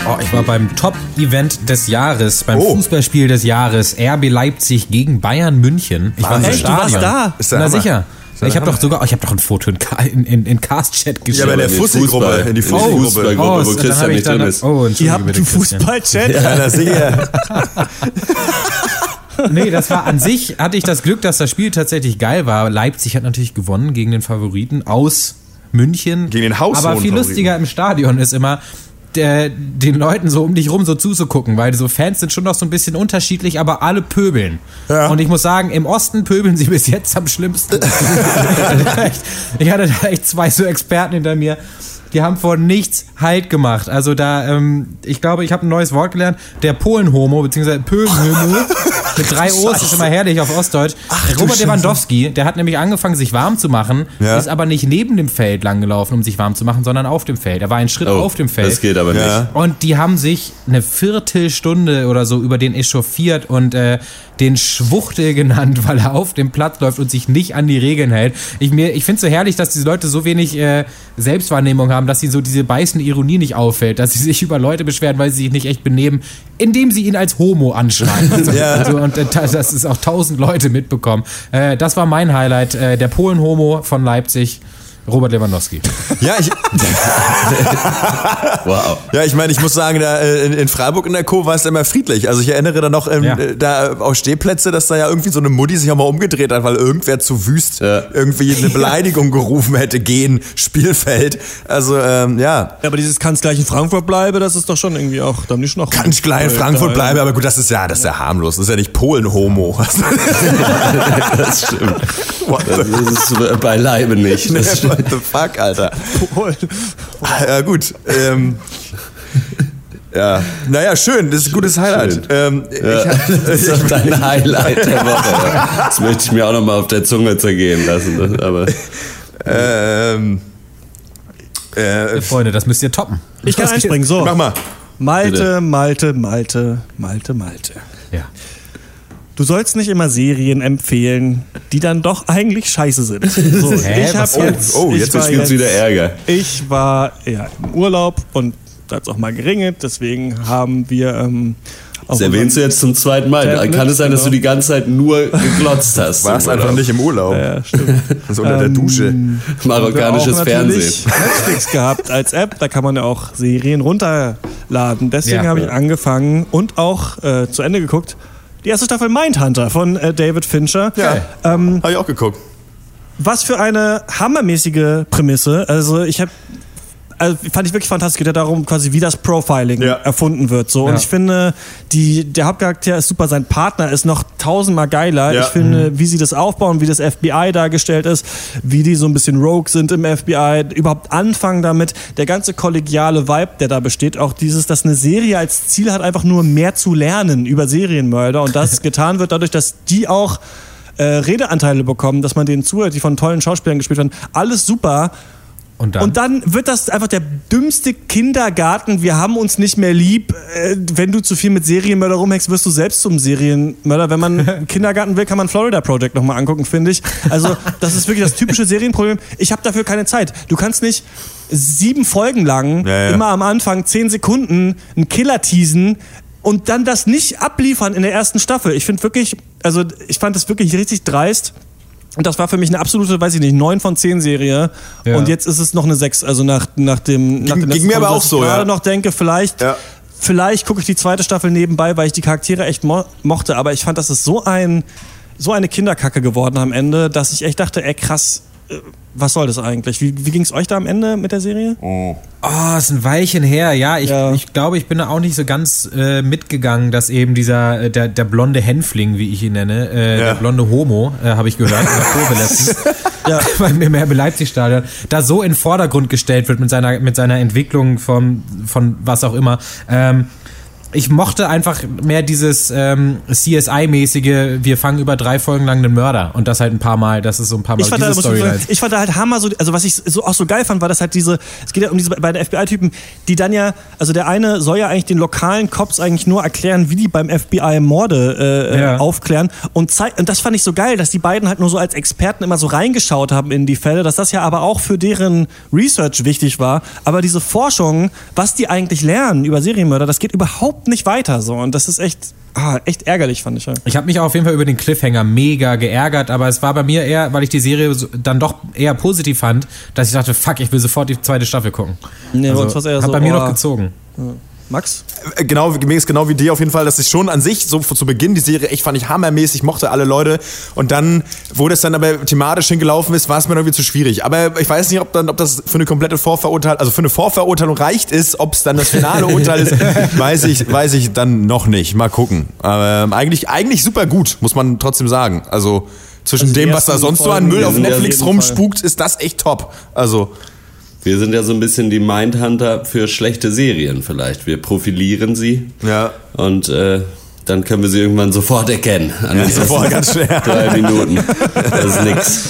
Speaker 2: Oh, ich war beim Top-Event des Jahres, beim oh. Fußballspiel des Jahres, RB Leipzig gegen Bayern München. Ich war im
Speaker 1: Stadion. Du warst da?
Speaker 2: Ist Na sicher. Ich habe doch sogar, ich habe doch ein Foto in, in, in Cast-Chat geschickt. Ja,
Speaker 4: bei der Fussi-Gruppe, in die Fussi-Gruppe,
Speaker 2: oh, wo Christian nicht drin ist.
Speaker 1: Oh, Ihr habt einen Fußball-Chat? Ja,
Speaker 4: das sicher.
Speaker 2: nee, das war an sich, hatte ich das Glück, dass das Spiel tatsächlich geil war. Leipzig hat natürlich gewonnen gegen den Favoriten aus München.
Speaker 4: Gegen den Haus.
Speaker 2: Aber viel lustiger im Stadion ist immer, der, den Leuten so um dich rum so zuzugucken, weil so Fans sind schon noch so ein bisschen unterschiedlich, aber alle pöbeln. Ja. Und ich muss sagen, im Osten pöbeln sie bis jetzt am schlimmsten. ich hatte da echt zwei so Experten hinter mir. Die haben vor nichts Halt gemacht. Also da, ähm, ich glaube, ich habe ein neues Wort gelernt. Der Polenhomo, beziehungsweise Pölenhomo, mit drei O's ist immer herrlich auf Ostdeutsch. Ach, Robert Lewandowski, der hat nämlich angefangen, sich warm zu machen, ja. ist aber nicht neben dem Feld langgelaufen, um sich warm zu machen, sondern auf dem Feld. Er war einen Schritt oh, auf dem Feld.
Speaker 3: Das geht aber nicht. Ja.
Speaker 2: Und die haben sich eine Viertelstunde oder so über den echauffiert und äh, den Schwuchtel genannt, weil er auf dem Platz läuft und sich nicht an die Regeln hält. Ich, ich finde es so herrlich, dass diese Leute so wenig äh, Selbstwahrnehmung haben, dass sie so diese beißende Ironie nicht auffällt, dass sie sich über Leute beschweren, weil sie sich nicht echt benehmen, indem sie ihn als Homo anschreien. ja. also, und äh, das ist auch tausend Leute mitbekommen. Äh, das war mein Highlight, äh, der Polen-Homo von Leipzig. Robert Lewandowski.
Speaker 4: Ja, ich. wow. Ja, ich meine, ich muss sagen, da äh, in, in Freiburg in der Co. war es immer friedlich. Also ich erinnere da noch ähm, ja. da auf Stehplätze, dass da ja irgendwie so eine Mutti sich auch mal umgedreht hat, weil irgendwer zu wüst ja. irgendwie eine Beleidigung gerufen hätte, gehen, Spielfeld. Also, ähm, ja.
Speaker 1: ja. Aber dieses kann gleich in Frankfurt bleibe, das ist doch schon irgendwie auch, da nicht noch.
Speaker 4: Kann gleich in Frankfurt bleibe, aber gut, das ist ja, das ist ja harmlos. Das ist ja nicht Polen-Homo.
Speaker 3: das stimmt. Das ist beileibe nicht. Das stimmt.
Speaker 4: What the fuck, Alter? ja, gut. Ähm, ja, naja, schön, das ist ein gutes Highlight. Ähm,
Speaker 3: ja, hab, das ist dein Highlight der Woche. Das möchte ich mir auch nochmal auf der Zunge zergehen lassen. Aber. Ähm,
Speaker 2: äh, Freunde, das müsst ihr toppen.
Speaker 1: Ich kann einspringen, so.
Speaker 4: Mach mal.
Speaker 1: Malte, Malte, Malte, Malte, Malte.
Speaker 2: Ja.
Speaker 1: Du sollst nicht immer Serien empfehlen, die dann doch eigentlich scheiße sind. So,
Speaker 3: Hä? ich hab jetzt, oh, oh, jetzt gibt es wieder Ärger.
Speaker 1: Ich war ja im Urlaub und da hat es auch mal geringelt, deswegen haben wir. Ähm,
Speaker 3: das erwähnst du jetzt zum zweiten Mal. Tablet, Kann es sein, dass du die ganze Zeit nur geglotzt hast?
Speaker 4: Warst einfach nicht im Urlaub. Ja, stimmt. Also unter ähm, der Dusche.
Speaker 3: Marokkanisches Fernsehen.
Speaker 1: Netflix gehabt als App, da kann man ja auch Serien runterladen. Deswegen ja, habe ich angefangen und auch äh, zu Ende geguckt die erste Staffel Mindhunter von äh, David Fincher.
Speaker 4: Ja, ähm, habe ich auch geguckt.
Speaker 1: Was für eine hammermäßige Prämisse. Also ich habe also fand ich wirklich fantastisch. Es geht ja darum, quasi wie das Profiling ja. erfunden wird. So. Und ich finde, die, der Hauptcharakter ist super, sein Partner ist noch tausendmal geiler. Ja. Ich finde, mhm. wie sie das aufbauen, wie das FBI dargestellt ist, wie die so ein bisschen rogue sind im FBI, überhaupt anfangen damit, der ganze kollegiale Vibe, der da besteht, auch dieses, dass eine Serie als Ziel hat, einfach nur mehr zu lernen über Serienmörder und das getan wird dadurch, dass die auch äh, Redeanteile bekommen, dass man denen zuhört, die von tollen Schauspielern gespielt werden. Alles super. Und dann? und dann? wird das einfach der dümmste Kindergarten. Wir haben uns nicht mehr lieb. Äh, wenn du zu viel mit Serienmörder rumhängst, wirst du selbst zum Serienmörder. Wenn man Kindergarten will, kann man Florida Project nochmal angucken, finde ich. Also, das ist wirklich das typische Serienproblem. Ich habe dafür keine Zeit. Du kannst nicht sieben Folgen lang, ja, ja. immer am Anfang zehn Sekunden, einen Killer teasen und dann das nicht abliefern in der ersten Staffel. Ich finde wirklich, also ich fand das wirklich richtig dreist. Und das war für mich eine absolute, weiß ich nicht, 9 von 10 Serie. Ja. Und jetzt ist es noch eine 6. Also nach, nach dem. Nach
Speaker 4: ging, ging mir aber auch so,
Speaker 1: ich
Speaker 4: ja.
Speaker 1: gerade noch denke, vielleicht. Ja. Vielleicht gucke ich die zweite Staffel nebenbei, weil ich die Charaktere echt mo mochte. Aber ich fand, das ist so ein so eine Kinderkacke geworden am Ende, dass ich echt dachte, ey krass, was soll das eigentlich? Wie, wie ging es euch da am Ende mit der Serie?
Speaker 2: Oh, oh ist ein Weilchen her. Ja, ich, ja. ich glaube, ich bin da auch nicht so ganz äh, mitgegangen, dass eben dieser, äh, der, der blonde Hänfling, wie ich ihn nenne, äh, ja. der blonde Homo, äh, habe ich gehört, in der Kurve letztens, ja. beim im Leipzig-Stadion, da so in den Vordergrund gestellt wird mit seiner, mit seiner Entwicklung von, von was auch immer. Ähm, ich mochte einfach mehr dieses ähm, CSI-mäßige, wir fangen über drei Folgen lang einen Mörder und das halt ein paar Mal, das ist so ein paar Mal
Speaker 1: ich fand, diese Storyline. Ich fand da halt Hammer, so, also was ich so, auch so geil fand, war das halt diese, es geht ja um diese beiden FBI-Typen, die dann ja, also der eine soll ja eigentlich den lokalen Cops eigentlich nur erklären, wie die beim FBI Morde äh, ja. aufklären und, und das fand ich so geil, dass die beiden halt nur so als Experten immer so reingeschaut haben in die Fälle, dass das ja aber auch für deren Research wichtig war, aber diese Forschung, was die eigentlich lernen über Serienmörder, das geht überhaupt überhaupt nicht weiter so und das ist echt ah, echt ärgerlich fand ich. Ja.
Speaker 2: Ich habe mich auf jeden Fall über den Cliffhanger mega geärgert, aber es war bei mir eher, weil ich die Serie dann doch eher positiv fand, dass ich dachte, fuck, ich will sofort die zweite Staffel gucken. Nee, also, hat so, bei mir oh, noch gezogen.
Speaker 1: Ja. Max?
Speaker 4: Äh, genau, mir ist genau wie dir auf jeden Fall, dass ich schon an sich, so zu Beginn die Serie, echt fand ich hammermäßig, mochte alle Leute. Und dann, wo das dann aber thematisch hingelaufen ist, war es mir irgendwie zu schwierig. Aber ich weiß nicht, ob, dann, ob das für eine komplette Vorverurteilung, also für eine Vorverurteilung reicht ist, ob es dann das finale Urteil ist, weiß ich, weiß ich dann noch nicht. Mal gucken. Aber ähm, eigentlich, eigentlich super gut, muss man trotzdem sagen. Also zwischen also dem, was da sonst so an Müll auf Netflix rumspukt, ist das echt top. Also
Speaker 3: wir sind ja so ein bisschen die Mindhunter für schlechte Serien vielleicht. Wir profilieren sie.
Speaker 4: Ja.
Speaker 3: Und äh, dann können wir sie irgendwann sofort erkennen.
Speaker 4: An ja, sofort ganz schnell.
Speaker 3: Drei Minuten. Das ist nix.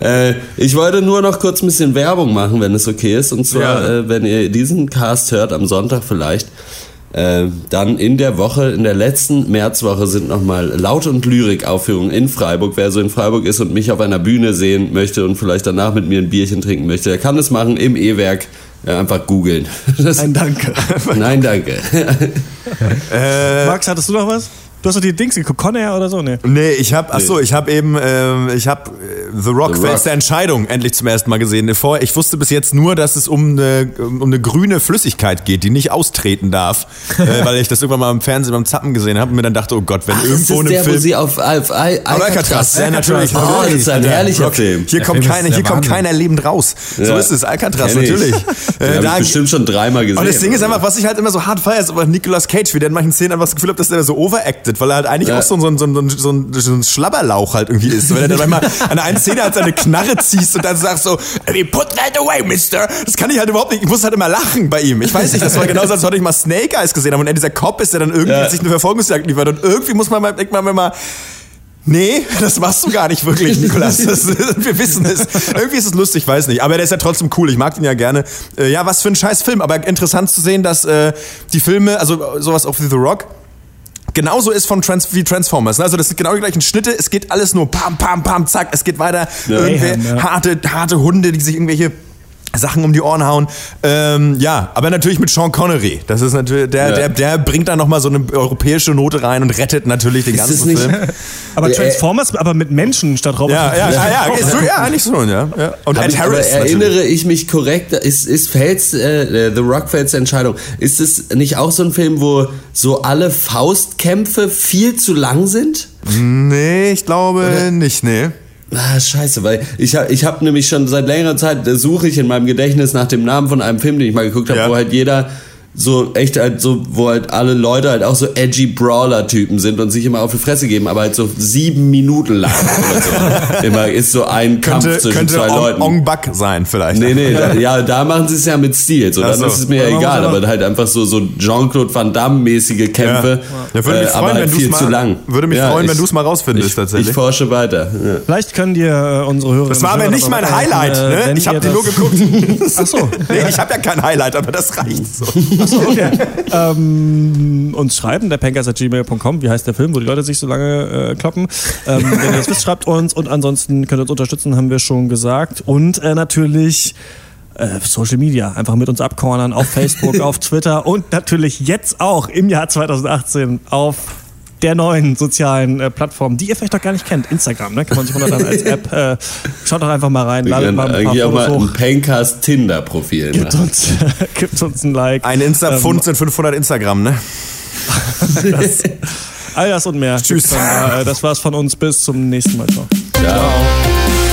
Speaker 3: Äh, ich wollte nur noch kurz ein bisschen Werbung machen, wenn es okay ist. Und zwar, ja. äh, wenn ihr diesen Cast hört, am Sonntag vielleicht, äh, dann in der Woche, in der letzten Märzwoche sind nochmal Laut- und Lyrik-Aufführungen in Freiburg. Wer so in Freiburg ist und mich auf einer Bühne sehen möchte und vielleicht danach mit mir ein Bierchen trinken möchte, der kann es machen im E-Werk. Ja, einfach googeln.
Speaker 1: Nein, danke.
Speaker 3: Nein, danke.
Speaker 1: äh, Max, hattest du noch was? Du hast doch die Dings geguckt, Conair oder so, ne?
Speaker 4: Nee, ich hab, ach so, ich habe eben, äh, ich habe äh, The Rock, The Rock. der Entscheidung endlich zum ersten Mal gesehen. Vor, ich wusste bis jetzt nur, dass es um eine, um eine grüne Flüssigkeit geht, die nicht austreten darf, äh, weil ich das irgendwann mal im Fernsehen beim Zappen gesehen habe und mir dann dachte, oh Gott, wenn ach, irgendwo
Speaker 3: in
Speaker 4: einem
Speaker 3: Film... Wo sie auf, auf, auf
Speaker 4: Alcatraz, ja natürlich.
Speaker 3: Oh, das ist ein herrlicher Rock. Film.
Speaker 4: Hier kommt, keine, hier kommt keiner lebend raus. Ja. So ist es, Alcatraz, natürlich.
Speaker 3: äh, da, ich bestimmt schon dreimal gesehen.
Speaker 4: Und das Ding ist einfach, was ich halt immer so hart feiere, ist aber Nicolas Cage, wie der in manchen Szenen einfach das Gefühl hat, dass der so overacted, weil er halt eigentlich auch so, so, so, so, so, so ein Schlabberlauch halt irgendwie ist. Wenn er dann manchmal an einer Szene halt seine Knarre ziehst und dann sagst so, put that away, mister. Das kann ich halt überhaupt nicht. Ich muss halt immer lachen bei ihm. Ich weiß nicht, das war genauso, als hätte ich mal Snake Eyes gesehen habe und er dieser Kopf ist, der dann irgendwie ja. sich eine Verfolgungsjagd liefert. Und irgendwie muss man mal, denkt man mal, Nee, das machst du gar nicht wirklich, Nikolas. Das, wir wissen es. Irgendwie ist es lustig, weiß nicht. Aber der ist ja trotzdem cool. Ich mag ihn ja gerne. Äh, ja, was für ein scheiß Film. Aber interessant zu sehen, dass äh, die Filme, also sowas auf The Rock, genauso ist von Trans wie Transformers. Ne? Also das sind genau die gleichen Schnitte. Es geht alles nur pam, pam, pam, zack. Es geht weiter. Ja, Irgendwelche ja. harte, harte Hunde, die sich irgendwelche Sachen um die Ohren hauen. Ähm, ja, aber natürlich mit Sean Connery. Das ist natürlich, der, ja. der, der bringt da nochmal so eine europäische Note rein und rettet natürlich den ganzen Film.
Speaker 1: aber Transformers, aber mit Menschen statt Robotern.
Speaker 4: Ja, ja, ja, ja, ist so, ja, eigentlich so, ja. ja.
Speaker 3: Und Ed Harris. Aber erinnere natürlich. ich mich korrekt, ist, ist Fels, äh, The Rock Fels Entscheidung, ist es nicht auch so ein Film, wo so alle Faustkämpfe viel zu lang sind?
Speaker 4: Nee, ich glaube Oder? nicht, nee.
Speaker 3: Ah, scheiße, weil ich habe ich hab nämlich schon seit längerer Zeit, äh, suche ich in meinem Gedächtnis nach dem Namen von einem Film, den ich mal geguckt habe, ja. wo halt jeder so echt halt so, wo halt alle Leute halt auch so edgy Brawler-Typen sind und sich immer auf die Fresse geben, aber halt so sieben Minuten lang oder so. immer ist so ein Kampf
Speaker 4: könnte,
Speaker 3: zwischen
Speaker 4: könnte
Speaker 3: zwei
Speaker 4: Ong,
Speaker 3: Leuten.
Speaker 4: Ong Bak sein vielleicht.
Speaker 3: Nee, nee, da, ja, da machen sie es ja mit Stil, so, dann so. ist es mir ja egal, aber halt einfach so, so Jean-Claude Van Damme-mäßige Kämpfe,
Speaker 4: ja. ja würde mich äh, freuen, aber halt viel mal, zu lang. Würde mich ja, freuen, ich, wenn du es mal rausfindest
Speaker 3: ich,
Speaker 4: tatsächlich.
Speaker 3: Ich forsche weiter.
Speaker 1: Ja. Vielleicht können dir äh, unsere Hörer.
Speaker 4: Das war aber nicht mein Highlight, äh, ne? Ich habe die nur geguckt. Ach so. Nee, ich habe ja kein Highlight, aber das reicht so.
Speaker 1: Ähm, uns schreiben, der pankers.gmail.com, wie heißt der Film, wo die Leute sich so lange äh, kloppen. Ähm, wenn ihr das wisst, schreibt uns. Und ansonsten könnt ihr uns unterstützen, haben wir schon gesagt. Und äh, natürlich äh, Social Media, einfach mit uns abcornern auf Facebook, auf Twitter. Und natürlich jetzt auch im Jahr 2018 auf der neuen sozialen äh, Plattform, die ihr vielleicht doch gar nicht kennt. Instagram, ne? Kann man sich runterladen als App. Äh, schaut doch einfach mal rein, ladet mal ein paar Fotos mal
Speaker 3: hoch. ein Pancast Tinder-Profil
Speaker 1: gibt uns, gibt uns ein Like.
Speaker 4: Ein Insta-Pfund ähm, sind 500 Instagram, ne?
Speaker 1: das, all das und mehr.
Speaker 4: Tschüss.
Speaker 1: Dann, äh, das war's von uns. Bis zum nächsten Mal.
Speaker 3: Ciao. Ciao.